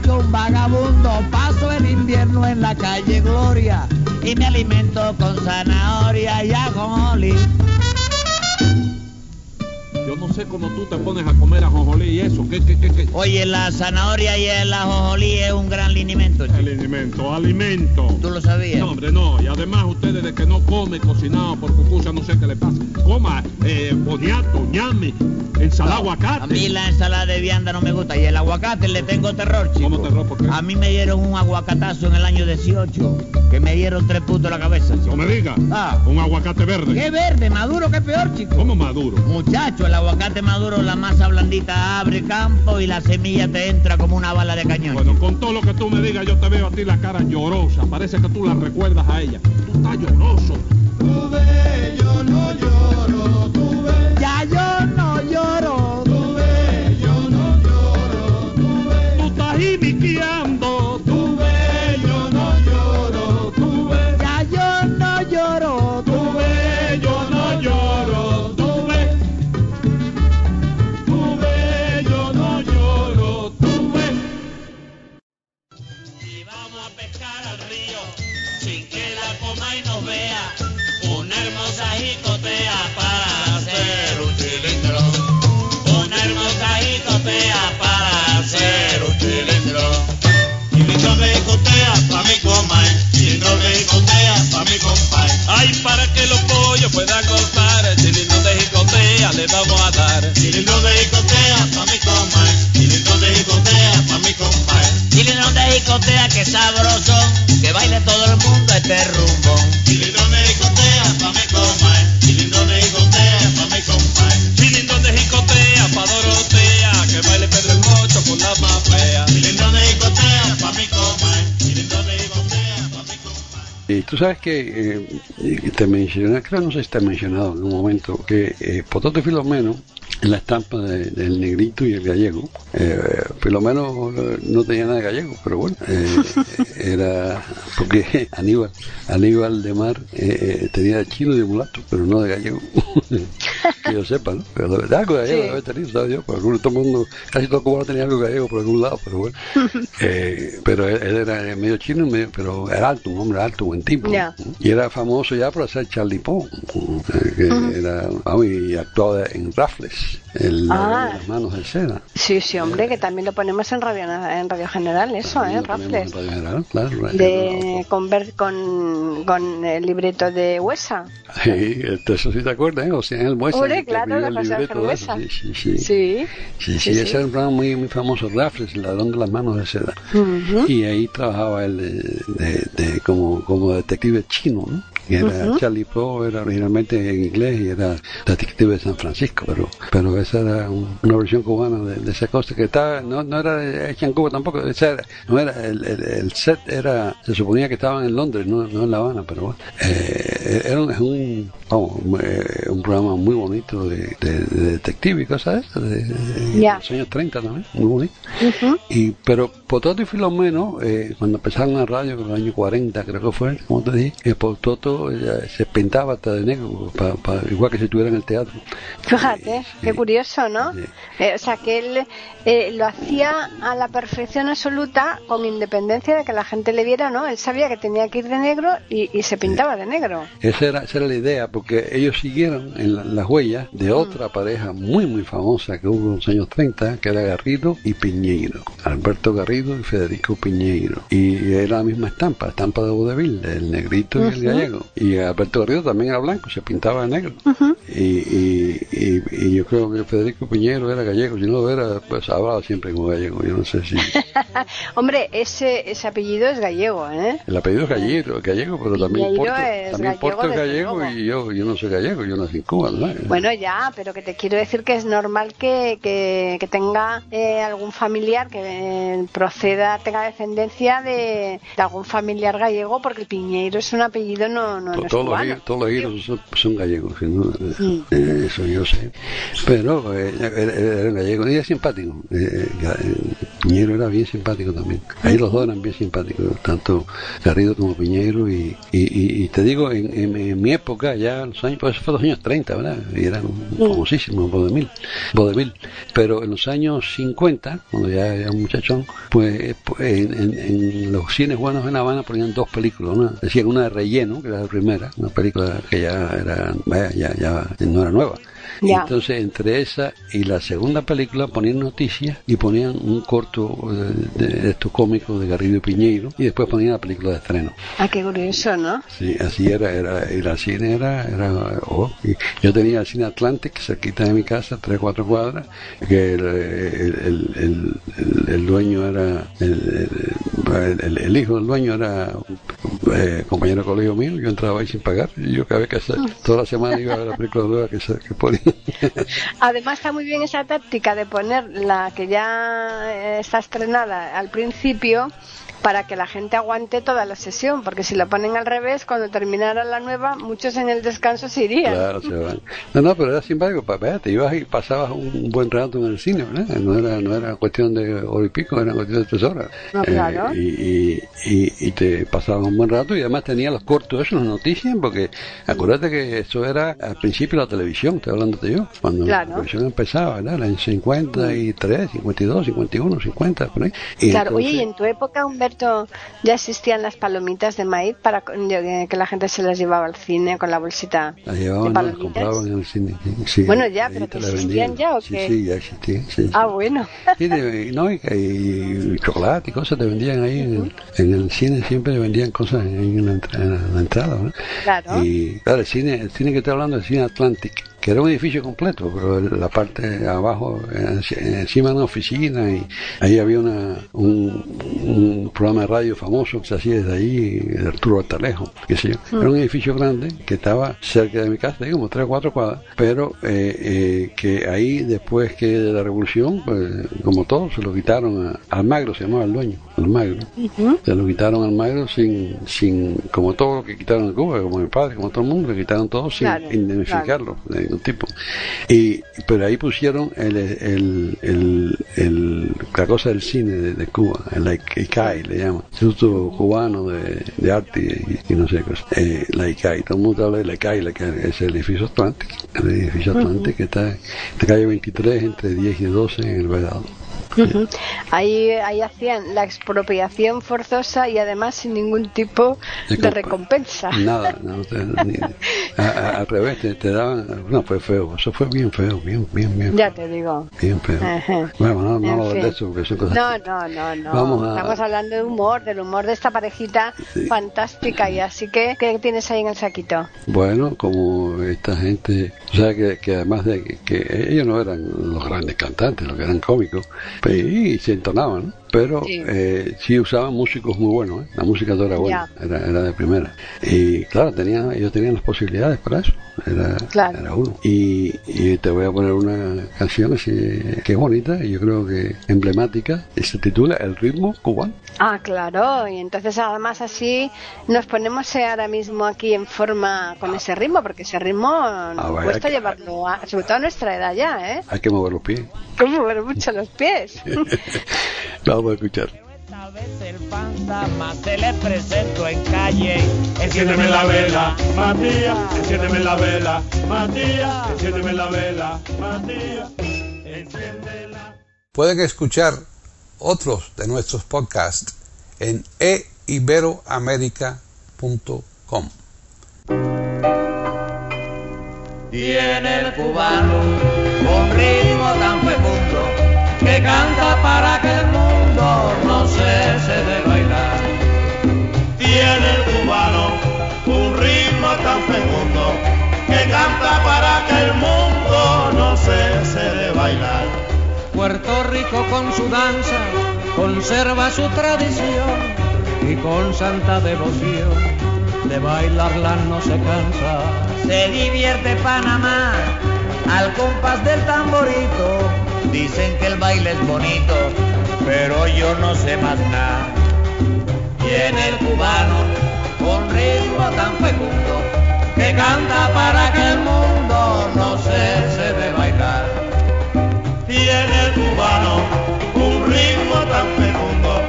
Un vagabundo, paso el invierno en la calle Gloria y me alimento con zanahoria y ajonjolí. Yo no sé cómo tú te pones a comer ajonjolí y eso. ¿Qué, qué, qué, qué? Oye, la zanahoria y el ajonjolí es un gran alimento. chico. Alimento, alimento. ¿Tú lo sabías? No, hombre, no. Y además ustedes de que no come cocinado por cucucha, no sé qué le pasa. Coma eh, boniato, ñame, ensalada aguacate. A mí la ensalada de vianda no me gusta y el aguacate le tengo terror, chico. ¿Cómo terror? ¿Por qué? A mí me dieron un aguacatazo en el año 18, que me dieron tres puntos en la cabeza, chico. No me diga. Ah. Un aguacate verde. ¿Qué verde? Maduro, qué peor, chico. ¿Cómo maduro? Muchacho, el aguacate maduro, la masa blandita abre campo y la semilla te entra como una bala de cañón. Bueno, con todo lo que tú me digas, yo te veo a ti la cara llorosa. Parece que tú la recuerdas a ella. Tú estás lloroso. ya yo no lloro. Tú estás imiqueando. Que los pollos puedan sabes que eh, te mencioné, creo no sé si te he mencionado en un momento, que eh, Pototo y Filomeno, en la estampa de- del negrito y el gallego, eh, Filomeno eh, no tenía nada de gallego, pero bueno, eh, era porque Aníbal, Aníbal de Mar eh, eh, tenía de chino y de mulato, pero no de gallego. que yo sepa, ¿no? Pero de verdad algo de gallego Sí. debe tenido, ¿sabes yo? Por algún, todo mundo, casi todo cubano tenía algo de gallego por algún lado, pero bueno. Pero él, él era medio chino, medio, pero era alto, un hombre alto, buen tipo. Y era famoso ya por hacer Charlie eh, que era, vamos, y actuaba en Raffles, el Ah. de las manos de seda. Sí, sí, hombre, que también lo ponemos en Radio, en radio General, eso, ¿eh? Raffles. Radio General, claro. De, con, ver- con, con el libreto de Huesa. Sí, eso sí te acuerdas, ¿eh? O sea, en el Buesa, Hombre, claro, la eso, Buesa. Sí, sí, sí. Sí. Sí, sí, ese era un programa muy, muy famoso, Raffles, el ladrón de las manos de seda. Ujú. Y ahí trabajaba él de, de- como, como detective chino, ¿no? Era Charlie Poe, era originalmente en inglés y era detective de San Francisco, pero pero esa era un- una versión cubana de, de esa cosa que estaba, no, no era hecha en Cuba tampoco, esa era, no era, el, el- el set era, se suponía que estaban en Londres, no, no en La Habana, pero bueno, eh, era un, es un, vamos, eh, un programa muy bonito de, de- de detective y cosas de esas, los años 30 también, muy bonito. Y, pero Pototo y Filomeno, eh, cuando empezaron la radio, en los años 40, creo que fue, como te dije, que Pototo eh, se pintaba hasta de negro, pa- pa- igual que si estuviera en el teatro. Fíjate, Sí. Qué curioso, ¿no? Sí. Eh, o sea, que él eh, lo hacía a la perfección absoluta, con independencia de que la gente le viera, ¿no? Él sabía que tenía que ir de negro y, y se pintaba de negro. Esa era, esa era la idea, porque ellos siguieron en la- las huellas de otra pareja muy, muy famosa que hubo en los años 30, que era Garrido y Piñeiro. Alberto Garrido y Federico Piñeiro. Y era la misma estampa, estampa de Vodevil, el negrito y el gallego. Y Alberto Garrido también era blanco, se pintaba de negro. y, y, y, y yo creo que Federico Piñeiro era gallego, si no lo era, pues hablaba siempre como gallego. Yo no sé si. Hombre, ese, ese apellido es gallego, ¿eh? El apellido es gallego, gallego pero también es también el desde gallego y yo, yo no soy gallego, yo nací en Cuba, ¿no? Bueno, ya, pero que te quiero decir que es normal que, que, que tenga eh, algún familiar que eh, proceda, tenga descendencia de, de algún familiar gallego, porque el Piñeiro es un apellido no, no, no To- es todos, los, todos los giros son, son gallegos. ¿sí, no? Eh, eso yo sé. Pero eh, era, un gallego y era simpático. Eh, eh, Piñero era bien simpático también. Ahí los dos eran bien simpáticos, tanto Garrido como Piñero. Y, y, y- te digo, en, en- en mi época, ya en los años, pues eso fue los años 30, ¿verdad? Y eran famosísimos, Vodevil, Vodevil. Pero en los años 50, cuando ya era un muchachón, pues, pues, en, los cines buenos en La Habana ponían dos películas. Una, decían una de relleno, que era la primera, una película que ya era, vaya, ya, ya no era nueva. Ya. Entonces, entre esa y la segunda película ponían noticias y ponían un corto eh, de, de estos cómicos de Garrido y Piñeiro y después ponían la película de estreno. Ah, qué curioso, ¿no? Sí, así era, era, y la cine era, era oh, y yo tenía el cine Atlantic cerquita de mi casa, tres, cuatro cuadras, que el, el, dueño era, el hijo del dueño era un, eh, compañero de colegio mío, yo entraba ahí sin pagar, y yo cada vez que toda la semana iba a ver la película nueva que, que ponía. Además está muy bien esa táctica de poner la que ya eh, está estrenada al principio para que la gente aguante toda la sesión, porque si la ponen al revés, cuando terminara la nueva, muchos en el descanso se irían. Claro, se van. No, no, pero era simpático, pa- vea, te ibas y pasabas un buen rato en el cine, ¿verdad? No era, no era cuestión de oro y pico, era cuestión de tres horas. No, claro. y, y, y, y te pasabas un buen rato y además tenía los cortos esos, las noticias, porque acuérdate que eso era al principio la televisión, estoy hablando de yo, cuando Claro. la televisión empezaba, ¿verdad? En 53, 52, 51, 50, por ahí. Y Claro, oye, y entonces- en tu época, Humberto, ya existían las palomitas de maíz para de- que la gente se las llevaba al cine con la bolsita Las de llevaban, las compraban en el cine. sí, Bueno, ya, pero que la existían vendían. ya, ¿o sí, qué? Sí, ya existían. Sí. Ah, bueno. Sí, de- no, y, y chocolate y cosas te vendían ahí en, el, en el cine, siempre vendían cosas en la, entra- en la entrada. ¿no? Claro. Y claro, el cine, el cine que estoy hablando es el cine Atlantic, que era un edificio completo, pero la parte abajo, enci- encima una oficina, y ahí había una, un, un programa de radio famoso que se hacía desde ahí, de Arturo Altalejo, qué sé yo. Era un edificio grande que estaba cerca de mi casa, como tres o cuatro cuadras, pero eh, eh, que ahí después que de la revolución, pues, como todo, se lo quitaron a Almagro, se llamaba el dueño, Almagro. Se lo quitaron a Almagro sin, sin, como todo lo que quitaron en Cuba, como mi padre, como todo el mundo, le quitaron todo sin Claro, indemnificarlo de ningún tipo. Y, pero ahí pusieron el, el, el, el- la cosa del cine de, de Cuba, el ICAI le llaman, Instituto Cubano de, de Arte y, y no sé qué cosa. Eh, la ICAI, todo el mundo habla de la ICAI, la ICAI, es el edificio Atlántico, el edificio Atlántico que está en la calle 23 entre 10 y 12 en el Vedado. Ahí, ahí hacían la expropiación forzosa y además sin ningún tipo de comp- recompensa. Nada, no, ni- a- a- al revés, te, te daban, no, fue feo, eso fue bien feo, bien, bien, bien, Ya te digo. bien feo. Ajá. Bueno, no, no En de fin. eso porque son cosas No, no, no, no. Vamos a- Estamos hablando de humor, del humor de esta parejita Sí. fantástica. Y así que, ¿qué tienes ahí en el saquito? Bueno, como esta gente, o sea, que, que además de que, que ellos no eran los grandes cantantes, los que eran cómicos, y se entonaban. Pero Sí. eh, sí usaban músicos muy buenos, ¿eh? la música era buena, era, era de primera. Y claro, tenían, ellos tenían las posibilidades para eso, era, Claro. era uno. Y, y te voy a poner una canción así, que es bonita y yo creo que emblemática, y se titula El ritmo cubano. Ah, claro. Y entonces además así nos ponemos ahora mismo aquí en forma con ese ritmo, porque ese ritmo nos vaya cuesta que- llevarlo, a, sobre todo a nuestra edad ya, ¿eh? Hay que mover los pies. Como mover mucho los pies. Vamos a escuchar. Esta vez el fantasma se le presentó en calle. Enciéndeme la vela, Matías, enciéndeme la vela, Matías, enciéndeme la vela, Matías, enciéndela. Pueden escuchar otros de nuestros podcasts en eiberoamerica.com. Tiene el cubano un ritmo tan fecundo que canta para que el mundo no cese de bailar. Tiene el cubano un ritmo tan fecundo que canta para que el mundo no cese de bailar. Puerto Rico con su danza conserva su tradición y con santa devoción de bailarla no se cansa. Se divierte Panamá al compás del tamborito. Dicen que el baile es bonito, pero yo no sé más nada. Viene el cubano con ritmo tan fecundo que canta para que el mundo no se sepa bailar. Tiene el cubano un ritmo tan fecundo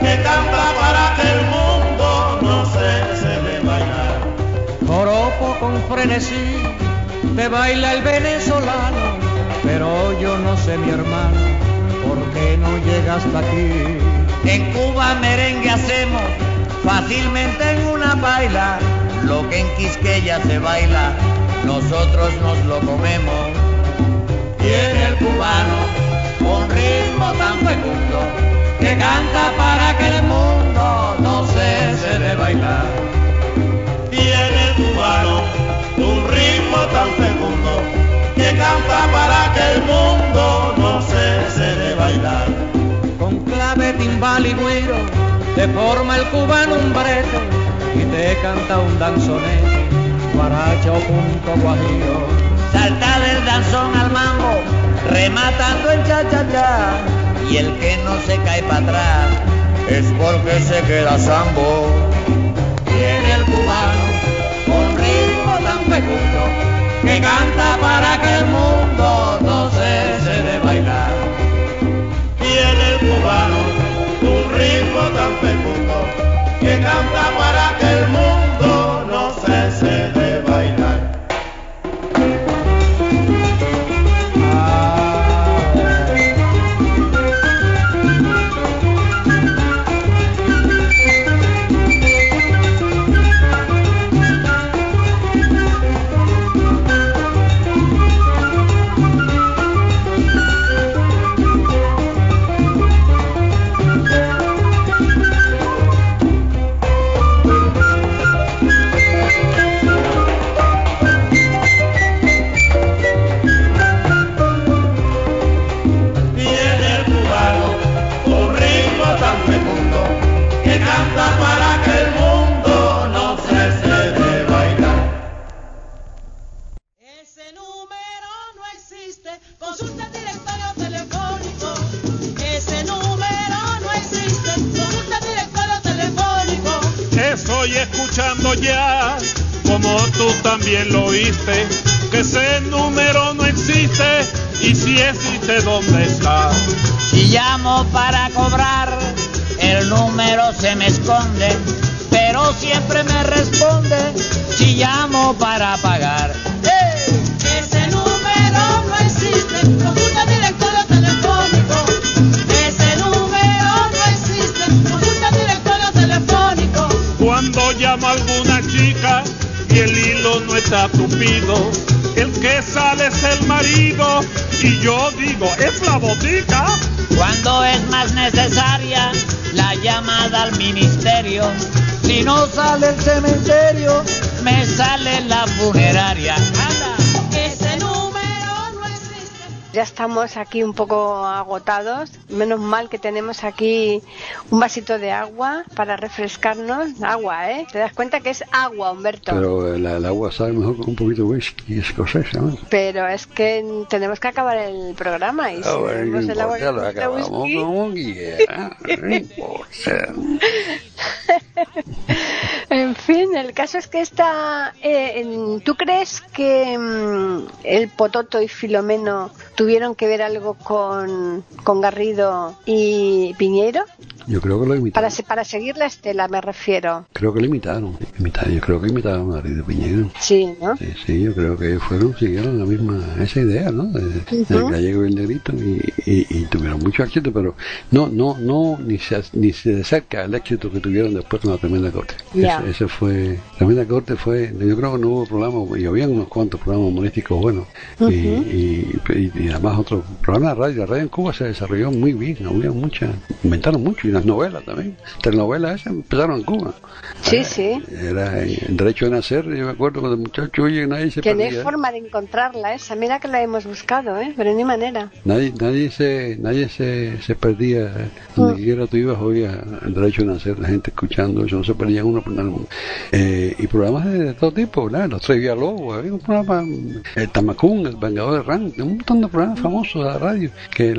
que canta para que el mundo no se sepa bailar. Joropo con frenesí te baila el venezolano, pero yo no sé mi hermano ¿por qué no llega hasta aquí? En Cuba merengue hacemos fácilmente en una baila, lo que en Quisqueya se baila, nosotros nos lo comemos. Tiene el cubano un ritmo tan fecundo que canta para que el mundo no cese de bailar. Tiene el cubano un ritmo tan fecundo que canta para que el mundo no de bailar. Con clave, timbal y güiro te forma el cubano un brete y te canta un danzonete, guaracha o punto guajillo. Salta del danzón al mambo, rematando el cha-cha-cha, y el que no se cae para atrás es porque se queda sambo. Tiene el cubano un ritmo tan fecundo que canta para que el mundo no un ritmo tan aquí un poco agotados. Menos mal que tenemos aquí un vasito de agua para refrescarnos. Agua, ¿eh? ¿Te das cuenta que es agua, Humberto? Pero el, el agua sabe mejor con un poquito de whisky escocesa, ¿no? Pero es que tenemos que acabar el programa y si Ah, bueno, el agua importa, lo con acabamos whisky- como quiera, no importa. Caso es que esta... eh, ¿Tú crees que mm, el Pototo y Filomeno tuvieron que ver algo con, con Garrido y Piñeiro? Yo creo que lo imitaron. Para, se- para seguir la estela me refiero. Creo que lo imitaron. imitaron. Yo creo que imitaron a David de Piñero. Sí, ¿no? Sí, sí, yo creo que fueron, siguieron la misma, esa idea, ¿no? De, del Ujú. gallego y el negrito y, y, y tuvieron mucho éxito, pero no, no, no, ni se, ni se acerca al éxito que tuvieron después con la tremenda corte. Ya. Ese, ese fue, tremenda corte fue, yo creo que no hubo programas, y habían unos cuantos programas humorísticos buenos, y, y, y- y además otros programas de radio, la radio en Cuba se desarrolló muy bien, había muchas, inventaron mucho, y las novelas también, telenovelas esas empezaron en Cuba. Sí, sí. Era el derecho de nacer, yo me acuerdo cuando el muchacho oye nadie se Que no hay perdía. forma de encontrarla esa. Mira que la hemos buscado, ¿eh? Pero ni manera. Nadie, nadie se, nadie se, se perdía. eh, Donde quiera tú ibas, oía el derecho de nacer, la gente escuchando eso, no se perdía uno por nada. Eh, y programas de, de todo tipo, ¿verdad? Los Tres Lobos, había un programa, el Tamacún, el Vengador de Rank, un montón de programas famosos de la radio que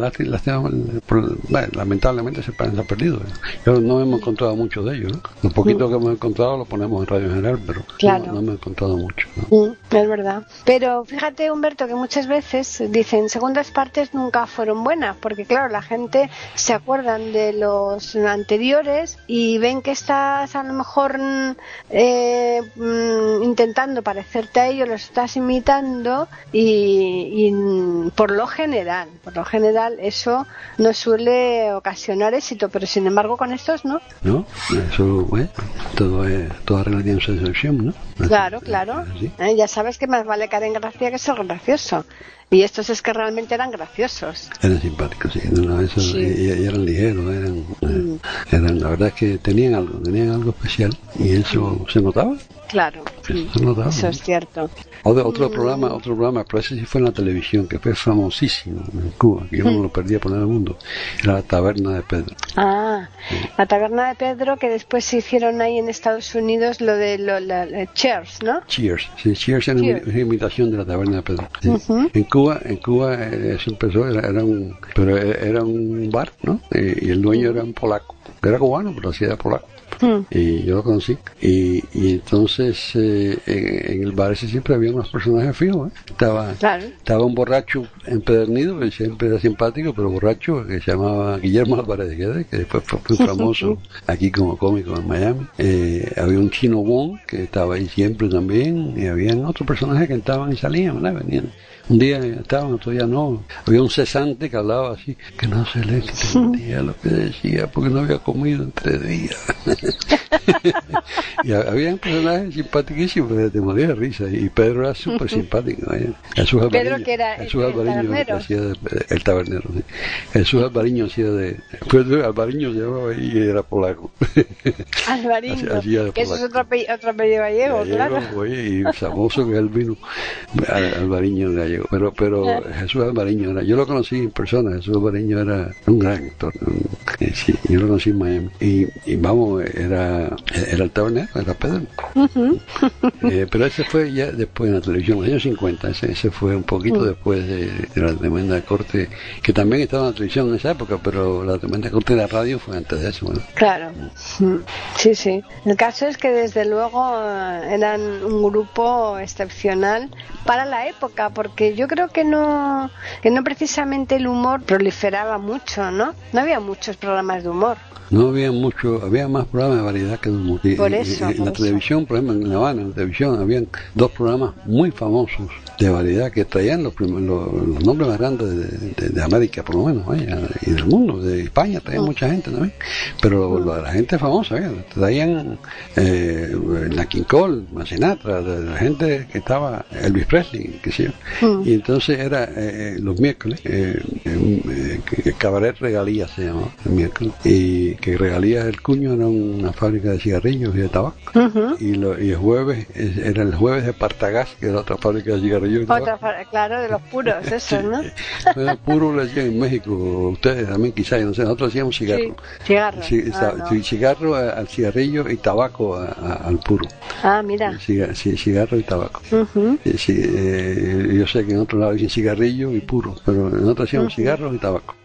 lamentablemente se, han perdido. Perdido. Yo no hemos encontrado muchos de ellos, ¿no? Los poquitos que hemos encontrado los ponemos en Radio General, pero Claro. no, no hemos encontrado mucho. ¿no? Mm, Es verdad. Pero fíjate, Humberto, que muchas veces dicen segundas partes nunca fueron buenas, porque claro, la gente se acuerdan de los anteriores y ven que estás a lo mejor mm, eh, mm, intentando parecerte a ellos, los estás imitando y, y, mm, por lo general, por lo general eso no suele ocasionar éxito, pero sin embargo con estos no. ¿No? Eso, bueno, todo es, toda su excepción, ¿no? Claro, claro. Eh, ya sabes que más vale caer en gracia que ser gracioso. Y estos es que realmente eran graciosos. Eran simpáticos, sí. No, no, eso, Sí. y, y eran ligeros, eran, eh, eran, la verdad es que tenían algo, tenían algo especial y eso se notaba. Claro. Sí. Eso es cierto. Otro, otro programa, otro programa, pero ese sí fue en la televisión, que fue famosísimo en Cuba, que yo no lo perdía por nada del mundo. Era la Taberna de Pedro. Ah, la taberna de Pedro, que después se hicieron ahí en Estados Unidos lo de lo, la, la Cheers, ¿no? Cheers, sí, Cheers era Cheers. una imitación de la Taberna de Pedro. sí. Ujú. En Cuba, en Cuba eh, eso empezó, era, era un, pero e- era un bar, ¿no? Eh, y el dueño era un polaco, era cubano, pero hacía polaco. Mm. y yo lo conocí y, y entonces eh, en, en el bar ese siempre había unos personajes fijos ¿eh? estaba Claro. estaba un borracho empedernido que siempre era simpático pero borracho que se llamaba Guillermo Álvarez de Guedes que después fue muy famoso aquí como cómico en Miami Eh, había un chino Wong que estaba ahí siempre también y habían otros personajes que entraban y salían ¿verdad? venían un día estaban, otro día no. Había un cesante que hablaba así, que no se le entendía lo que decía porque no había comido en tres días. y había personajes simpaticísimos, pero te moría de risa. Y Pedro era súper simpático. ¿eh? Jesús Pedro, Alvariño- que era el- Jesús hacía de- el tabernero. sí. Jesús Alvariño hacía de. Pedro Alvariño se llamaba y era polaco. Alvariño, Hacía- hacía de que eso es otro, apellido, otro apellido gallego, claro. oye, y famoso que el vino Al- Alvariño gallego pero pero Jesús Alvariño era yo lo conocí en persona Jesús Alvariño era un gran actor un- eh, sí, yo lo conocí en Miami y, y vamos era era el tabernero era Pedro Eh, pero ese fue ya después en la televisión en los años 50 ese, ese fue un poquito después de, de la tremenda corte que también estaba en la televisión en esa época pero la tremenda corte de la radio fue antes de eso bueno. Claro, Mm. sí, sí. El caso es que desde luego eh, eran un grupo excepcional para la época, porque yo creo que no, que no precisamente el humor proliferaba mucho, ¿no? No había muchos programas de humor. No había mucho, había más programas de variedad que. Y- Por y- eso, y en por la eso. televisión, por ejemplo, en La Habana, en la televisión, habían dos programas muy famosos de variedad que traían los, los, los nombres más grandes de, de- de América, por lo menos, vaya, y del mundo, de España, traían mucha gente también. Pero lo de la gente famosa, vaya, traían eh, la King Cole, Sinatra, de la gente que estaba, Elvis Presley, qué sé yo. Y entonces era eh, eh, los miércoles, eh, eh, que- Cabaret Regalías se llamaba, el miércoles, y que Regalías el Cuño era una fábrica de cigarrillos y de tabaco. y, lo- y el jueves era el jueves de Partagás, que era otra fábrica de cigarrillos y. Otra, claro, de los puros, esos, ¿no? Bueno, puro le hacían en México, ustedes también quizás, yo no sé, nosotros hacíamos cigarro. Sí, cigarro. Sí, Ah, no. sí, cigarro a- al cigarrillo y tabaco a- a- al puro. Ah, mira. Ciga- sí, cigarro y tabaco. Sí, sí, eh, yo sé que en otro lado dicen cigarrillo y puro, pero en otros hacíamos cigarros y tabaco.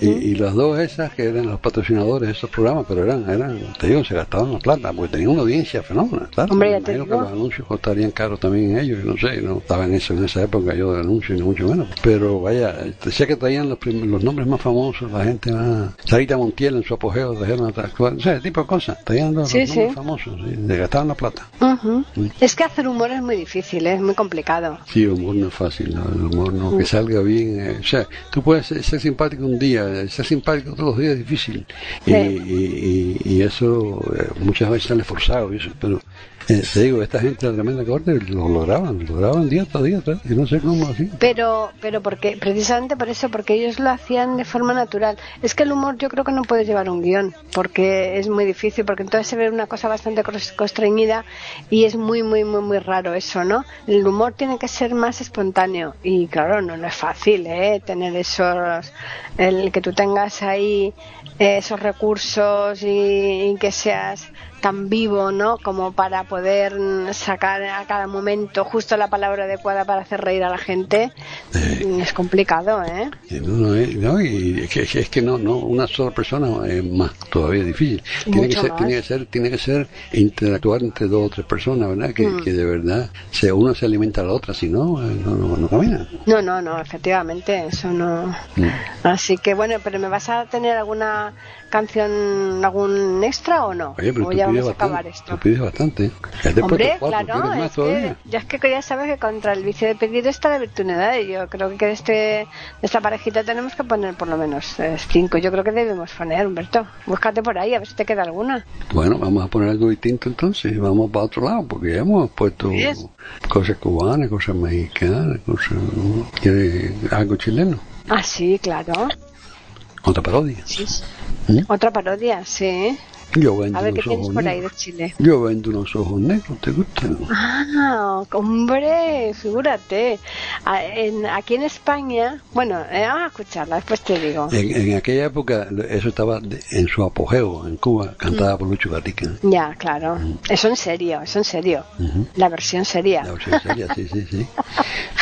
Y, y las dos esas que eran los patrocinadores de esos programas, pero eran, eran, te digo, se gastaban la plata, porque tenían una audiencia fenómena, claro. Hombre, ya te digo. que los anuncios costarían caro también en ellos, yo no sé, no estaba en eso en esa época yo de anuncios, ni mucho menos. Pero vaya, decía que traían los, los nombres más famosos, la gente más. Sarita Montiel en su apogeo, trajeron atrás, o sea, ese tipo de cosas, traían los, Sí, los nombres sí. famosos, sí, se gastaban la plata. Ujú. Es que hacer humor es muy difícil, es muy complicado. Sí, humor no es fácil, ¿no? el humor no, que salga bien. eh, o sea, tú puedes ser, ser simpático un día, eh, ser simpático todos los días es difícil. Y, Sí. y, y- y eso eh, muchas veces y eso, pero eh, te digo, esta gente de la tremenda corte lo lograban, lo lograban día tras día, y no sé cómo así. Pero, pero porque, precisamente por eso, porque ellos lo hacían de forma natural. Es que el humor yo creo que no puedes llevar un guion, porque es muy difícil, porque entonces se ve una cosa bastante constreñida y es muy, muy, muy, muy raro eso, ¿no? El humor tiene que ser más espontáneo y claro, no, no es fácil, ¿eh? Tener esos, el que tú tengas ahí esos recursos y que seas tan vivo, ¿no? Como para poder sacar a cada momento justo la palabra adecuada para hacer reír a la gente. Mm, Es complicado, ¿eh? No, no, eh, no, y es que, es que no, no, una sola persona es más todavía difícil. Tiene que, Mucho ser, más. tiene que ser, tiene que ser interactuar entre dos o tres personas, ¿verdad? Que, Mm. que de verdad se, uno se alimenta a la otra, si no, eh, no, no, no camina. No, no, no, efectivamente, eso no. Mm. Así que bueno, pero ¿me vas a tener alguna canción, algún extra o no? Oye, pero o tú ya vamos a acabar bastante, esto. pides bastante. Hombre, cuatro, claro, ¿quieres más es que, ya es que ya sabes que contra el vicio de pedir está la virtunidad y yo creo que de, este, de esta parejita tenemos que poner por lo menos eh, cinco. Yo creo que debemos poner, Humberto. Búscate por ahí, a ver si te queda alguna. Bueno, vamos a poner algo distinto entonces, vamos para otro lado, porque ya hemos puesto Yes. cosas cubanas, cosas mexicanas, cosas... ¿Quieres algo chileno? Ah, sí, claro. Otra parodia. Sí. ¿Mm? Otra parodia, sí. Yo vendo A ver qué unos tienes ojos por ahí de. Chile. Yo vendo unos ojos negros, ¿te gustan? Ah, hombre, figúrate. A- en- aquí en España, bueno, eh, vamos a escucharla, después te digo. En, en aquella época eso estaba de- en su apogeo en Cuba, cantada por Lucho Gatica. Ya, claro. Eso en serio, eso en serio. Ujú. La versión seria. La versión seria, sí, sí, sí.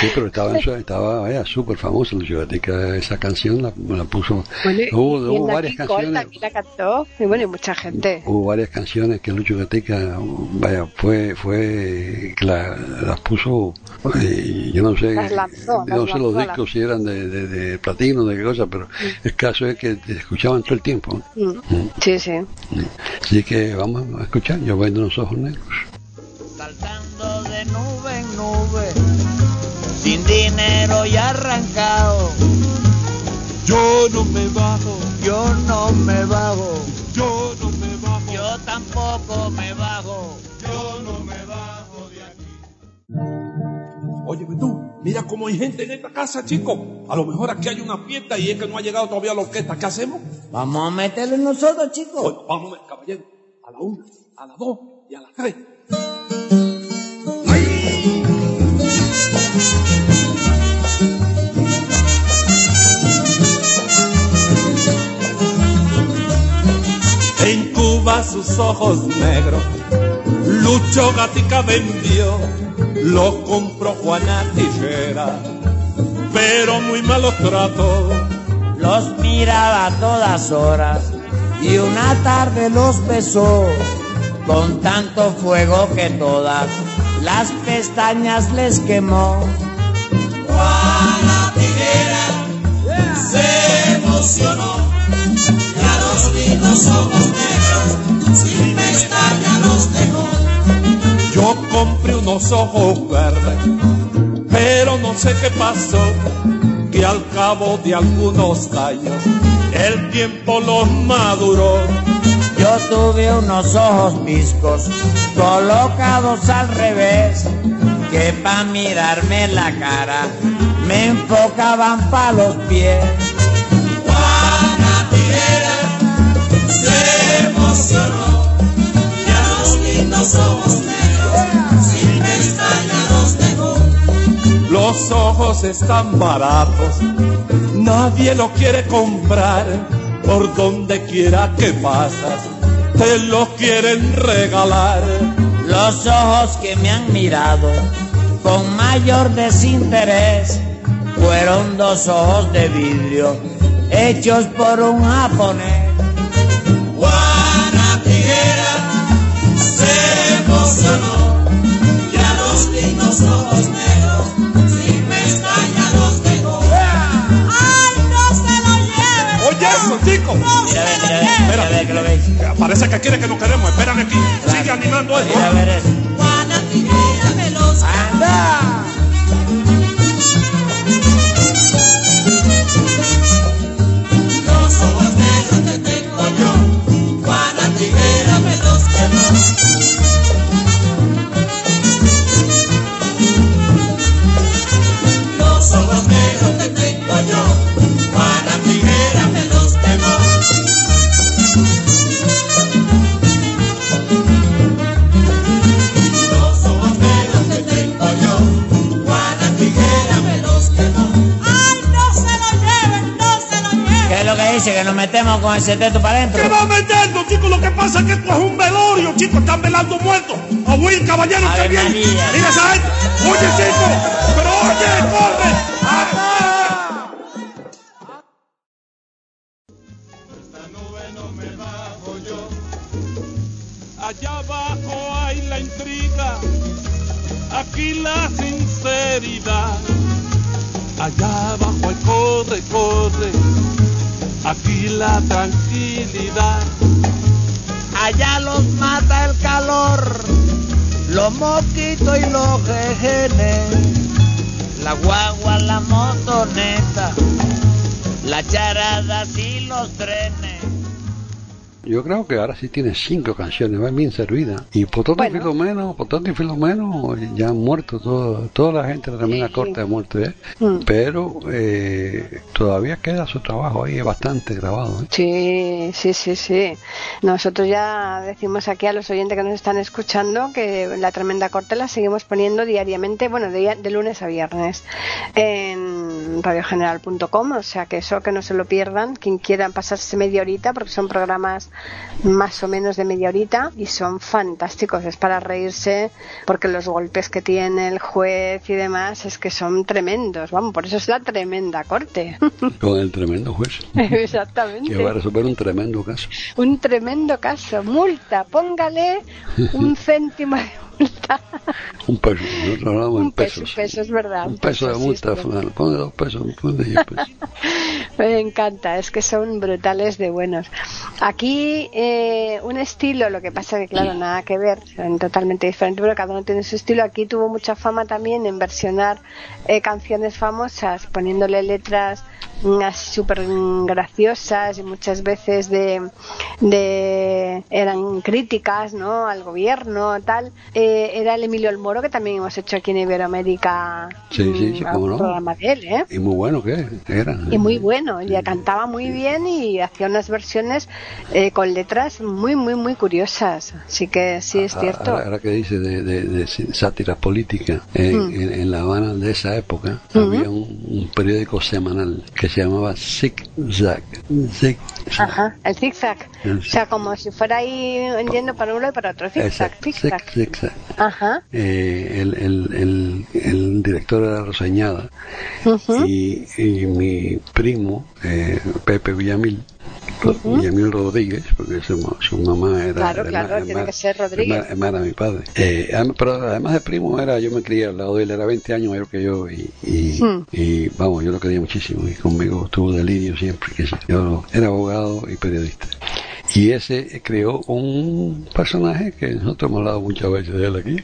Sí, pero estaba, en su- estaba súper famosa Lucho Gatica. Esa canción la, la puso. Bueno, hubo hubo varias Nati Cole canciones. también la cantó. Y bueno, y mucha gente. Hubo varias canciones que Lucho Gatica, vaya, fue, fue, que la- las puso, eh, yo no sé, Las lanzó, yo no las sé los la- discos si eran de, de, de platino, de qué cosa, pero el caso es que te escuchaban todo el tiempo. Mm. Sí, sí. Así que vamos a escuchar, yo vendo unos ojos negros. saltando de nube en nube, sin dinero y arrancado. Yo no me bajo, Yo no me bajo, tampoco me bajo. Yo no me bajo de aquí. Óyeme tú, mira cómo hay gente en esta casa, chico. A lo mejor aquí hay una fiesta y es que no ha llegado todavía la orquesta. ¿Qué hacemos? Vamos a meterle nosotros, chicos. Oye, vamos, caballero, a la una, a las dos y a las tres. Sus ojos negros, Lucho Gatica vendió, lo compró Juana Tijera, pero muy malos tratos. Los miraba a todas horas y una tarde los besó con tanto fuego que todas las pestañas les quemó. Juana Tijera se emocionó y a los ojos negros sin pestañas los dejó. Yo compré unos ojos verdes, pero no sé qué pasó, que al cabo de algunos años el tiempo los maduró. Yo tuve unos ojos viscos colocados al revés, que pa' mirarme la cara me enfocaban pa' los pies. Los lindos ojos negros sin pestañas los dejó. Los ojos están baratos, nadie lo quiere comprar, por donde quiera que pasas, te los quieren regalar. Los ojos que me han mirado con mayor desinterés fueron dos ojos de vidrio hechos por un japonés. Parece que quiere que nos queremos, espérame aquí, sigue animando esto. Mira a ver eso. ¡Anda! ¿Qué es lo que nos metemos con ese teto para adentro? ¿Qué va metiendo, chicos? Lo que pasa es que esto es un velorio, chicos. Están velando muertos. A Will, caballero, Ave que viene. María. Mira esa gente. Oye, chicos. Pero oye, corre. Los jejenes, la guagua, la motoneta, las charadas y los trenes. Yo creo que ahora sí tiene cinco canciones, va bien servida. Y Pototo y Bueno. Filomeno, Pototo y Filomeno ya han muerto, todo, toda la gente de la tremenda corte ha muerto ya. Mm. Pero eh, todavía queda su trabajo ahí, es bastante grabado. ¿eh? Sí, sí, sí, sí. Nosotros ya decimos aquí a los oyentes que nos están escuchando que la tremenda corte la seguimos poniendo diariamente, bueno, de, de lunes a viernes en radiogeneral.com, o sea que eso que no se lo pierdan, quien quiera pasarse media horita, porque son programas más o menos de media horita y son fantásticos, es para reírse porque los golpes que tiene el juez y demás es que son tremendos, vamos, por eso es la tremenda corte. Con el tremendo juez, Exactamente. que va a resolver un tremendo caso. Un tremendo caso. Multa, póngale un céntimo de. Un peso, nosotros hablamos en un peso, pesos. un peso, es verdad. Un peso de sí, multa. Ponle dos pesos, ponle diez pesos. Me encanta, es que son brutales de buenos. Aquí eh, un estilo, lo que pasa que claro, nada que ver, son totalmente diferentes, pero cada uno tiene su estilo. Aquí tuvo mucha fama también en versionar eh, canciones famosas, poniéndole letras súper mm, graciosas y muchas veces de, de eran críticas ¿no? al gobierno tal Eh, era el Emilio El Moro que también hemos hecho aquí en Iberoamérica Sí, sí, sí, mm, un no. programa de él ¿eh? Y muy bueno que era. y muy bueno, y cantaba muy bien y hacía unas versiones eh, con letras muy, muy, muy curiosas. Así que sí, es Ah, cierto. Ahora, ahora que dice de, de- de sátira política, en, Mm. en- en La Habana de esa época Ujú. había un, un periódico semanal que se llamaba Zig Zag. Zig. Ajá, el zigzag. O sea, como si fuera ahí yendo para un lado y para otro. Zigzag, zigzag. zig, zigzag. Ajá. Eh, el, el, el, el director era Rosañada y mi primo, eh, Pepe Villamil, Ro- Villamil Rodríguez, porque su, su mamá era. Claro, era claro, tiene que ser Rodríguez. herma- hermana de mi padre. Eh, pero además de primo, era yo me crié al lado de él, era 20 años mayor que yo y, y, Hmm. y, vamos, yo lo quería muchísimo y conmigo tuvo delirio siempre. Que yo era abogado y periodista. Y ese creó un personaje que nosotros hemos hablado muchas veces de él aquí,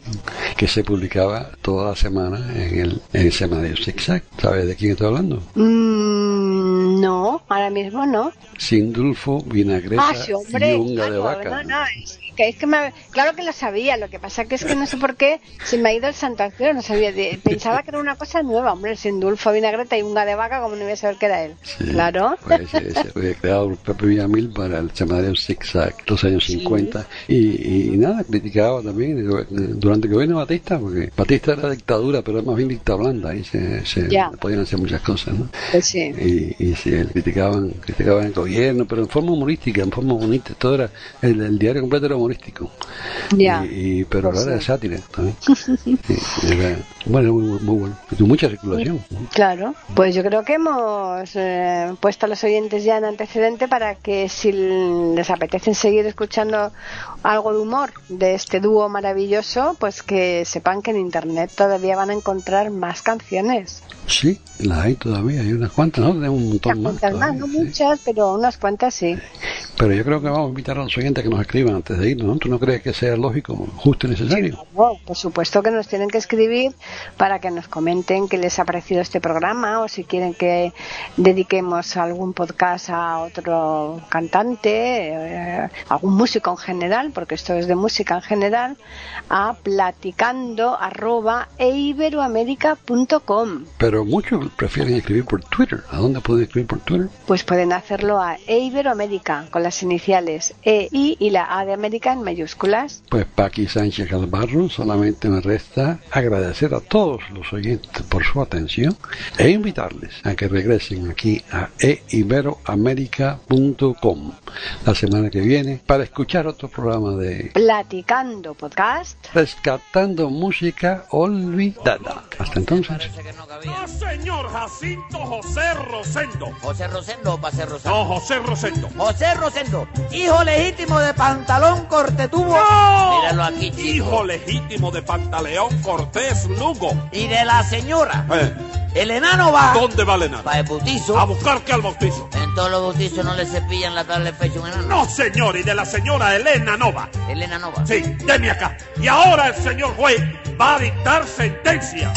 que se publicaba toda la semana en el, en el semanario Zigzag. ¿Sabes de quién estoy hablando? Mm, no, ahora mismo no. Sindulfo, vinagreta Ah, sí, y unga de claro, vaca. No, no, es que, es que me- claro que lo sabía, lo que pasa que es que no sé por qué se me ha ido el santo al cielo, no sabía, pensaba que era una cosa nueva, hombre, sin dulfo, vinagreta y unga de vaca, como no iba a saber que era él. Sí, Claro. Pues ese fue creado por Pepe Villamil para el semanario Zigzag, los años 50. Y, y nada, criticaba también durante que gobierno de Batista, porque Batista era dictadura, pero era más bien dicta blanda, ahí se, se Ya. podían hacer muchas cosas, ¿no? Pues sí. Y, y sí, criticaban, criticaban el gobierno, pero en forma humorística, en forma bonita, todo era, el, el diario completo era humorístico. Ya. Y, y- pero Pues ahora sí. era sátira también. Era, bueno, muy, muy bueno. Y mucha circulación. Claro, pues yo creo que hemos eh, puesto a los oyentes ya en antecedente para que si les apetece seguir escuchando algo de humor de este dúo maravilloso, pues que sepan que en internet todavía van a encontrar más canciones. Sí, las hay todavía, hay unas cuantas, ¿no? Tenemos un montón más. cuantas más, todavía, no sí. muchas, pero unas cuantas sí. Pero yo creo que vamos a invitar a los oyentes que nos escriban antes de irnos, ¿no? ¿Tú no crees que sea lógico, justo y necesario? No, por supuesto que nos tienen que escribir para que nos comenten qué les ha parecido este programa o si quieren que dediquemos algún podcast a otro cantante, eh, algún músico en general, porque esto es de música en general, a platicando arroba eiberoamerica.com. Pero muchos prefieren escribir por Twitter. ¿A dónde pueden escribir por Twitter? Pues pueden hacerlo a eiberoamerica con las iniciales E, I y la A de América en mayúsculas. Pues Paqui Sánchez Calvarro, solamente me resta agradecer a todos los oyentes por su atención e invitarles a que regresen aquí a eiberoamerica.com la semana que viene para escuchar otro programa de Platicando podcast. Rescatando Música Olvidada. Hasta entonces. No, señor Jacinto José Rosendo. José Rosendo o Pase No, Rosendo. José Rosendo. José Rosendo. Hijo legítimo de pantalón cortetubo. ¡No! Míralo aquí, chico. Hijo legítimo de Pantaleón Cortés Lugo. Y de la señora. Eh, El enano va ¿Dónde va Elena? para el bautizo. A buscar que al bautizo. En todos los bautizos no le cepillan la tabla de pecho a un enano. No, señor, y de la señora Elena Nova. El enano va. Sí, deme acá. Y ahora el señor juez va a dictar sentencia.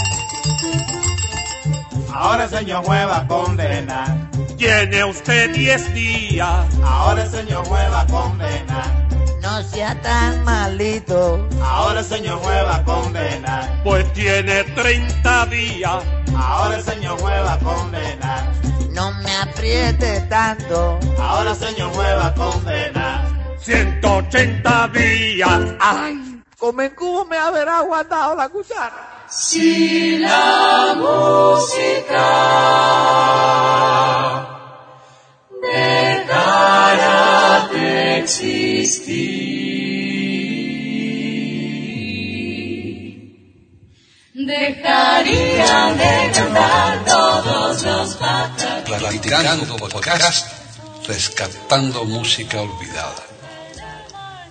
Ahora el señor juez va a condenar. Tiene usted 10 días. Ahora el señor juez va a condenar. No sea tan malito. Ahora el señor juez va a condenar. Pues tiene 30 días. Ahora el señor juez va a condenar. No me apriete tanto. Ahora el señor juez va a condenar. 180 días. Ay, como en cubo me habrá aguantado la cuchara. Si la música dejara de existir, dejarían de cantar todos los pájaros. Platicando podcast, rescatando música olvidada.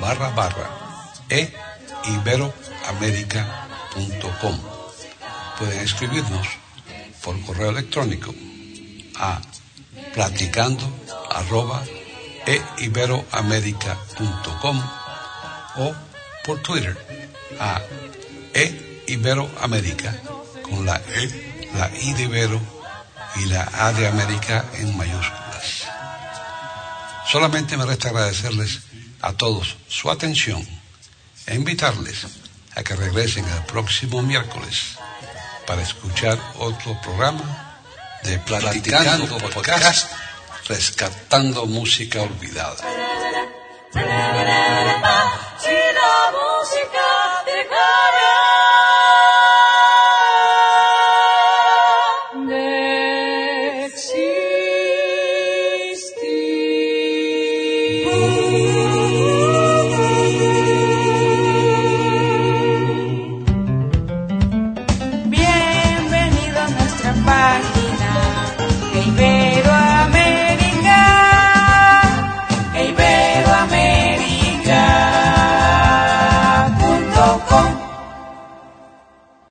barra barra e iberoamerica.com. Pueden escribirnos por correo electrónico a platicando arroba e iberoamerica.com o por Twitter a e iberoamerica con la e, la i de Ibero y la a de América en mayúsculas. Solamente me resta agradecerles a todos su atención e invitarles a que regresen el próximo miércoles para escuchar otro programa de Platicando Podcast, rescatando música olvidada.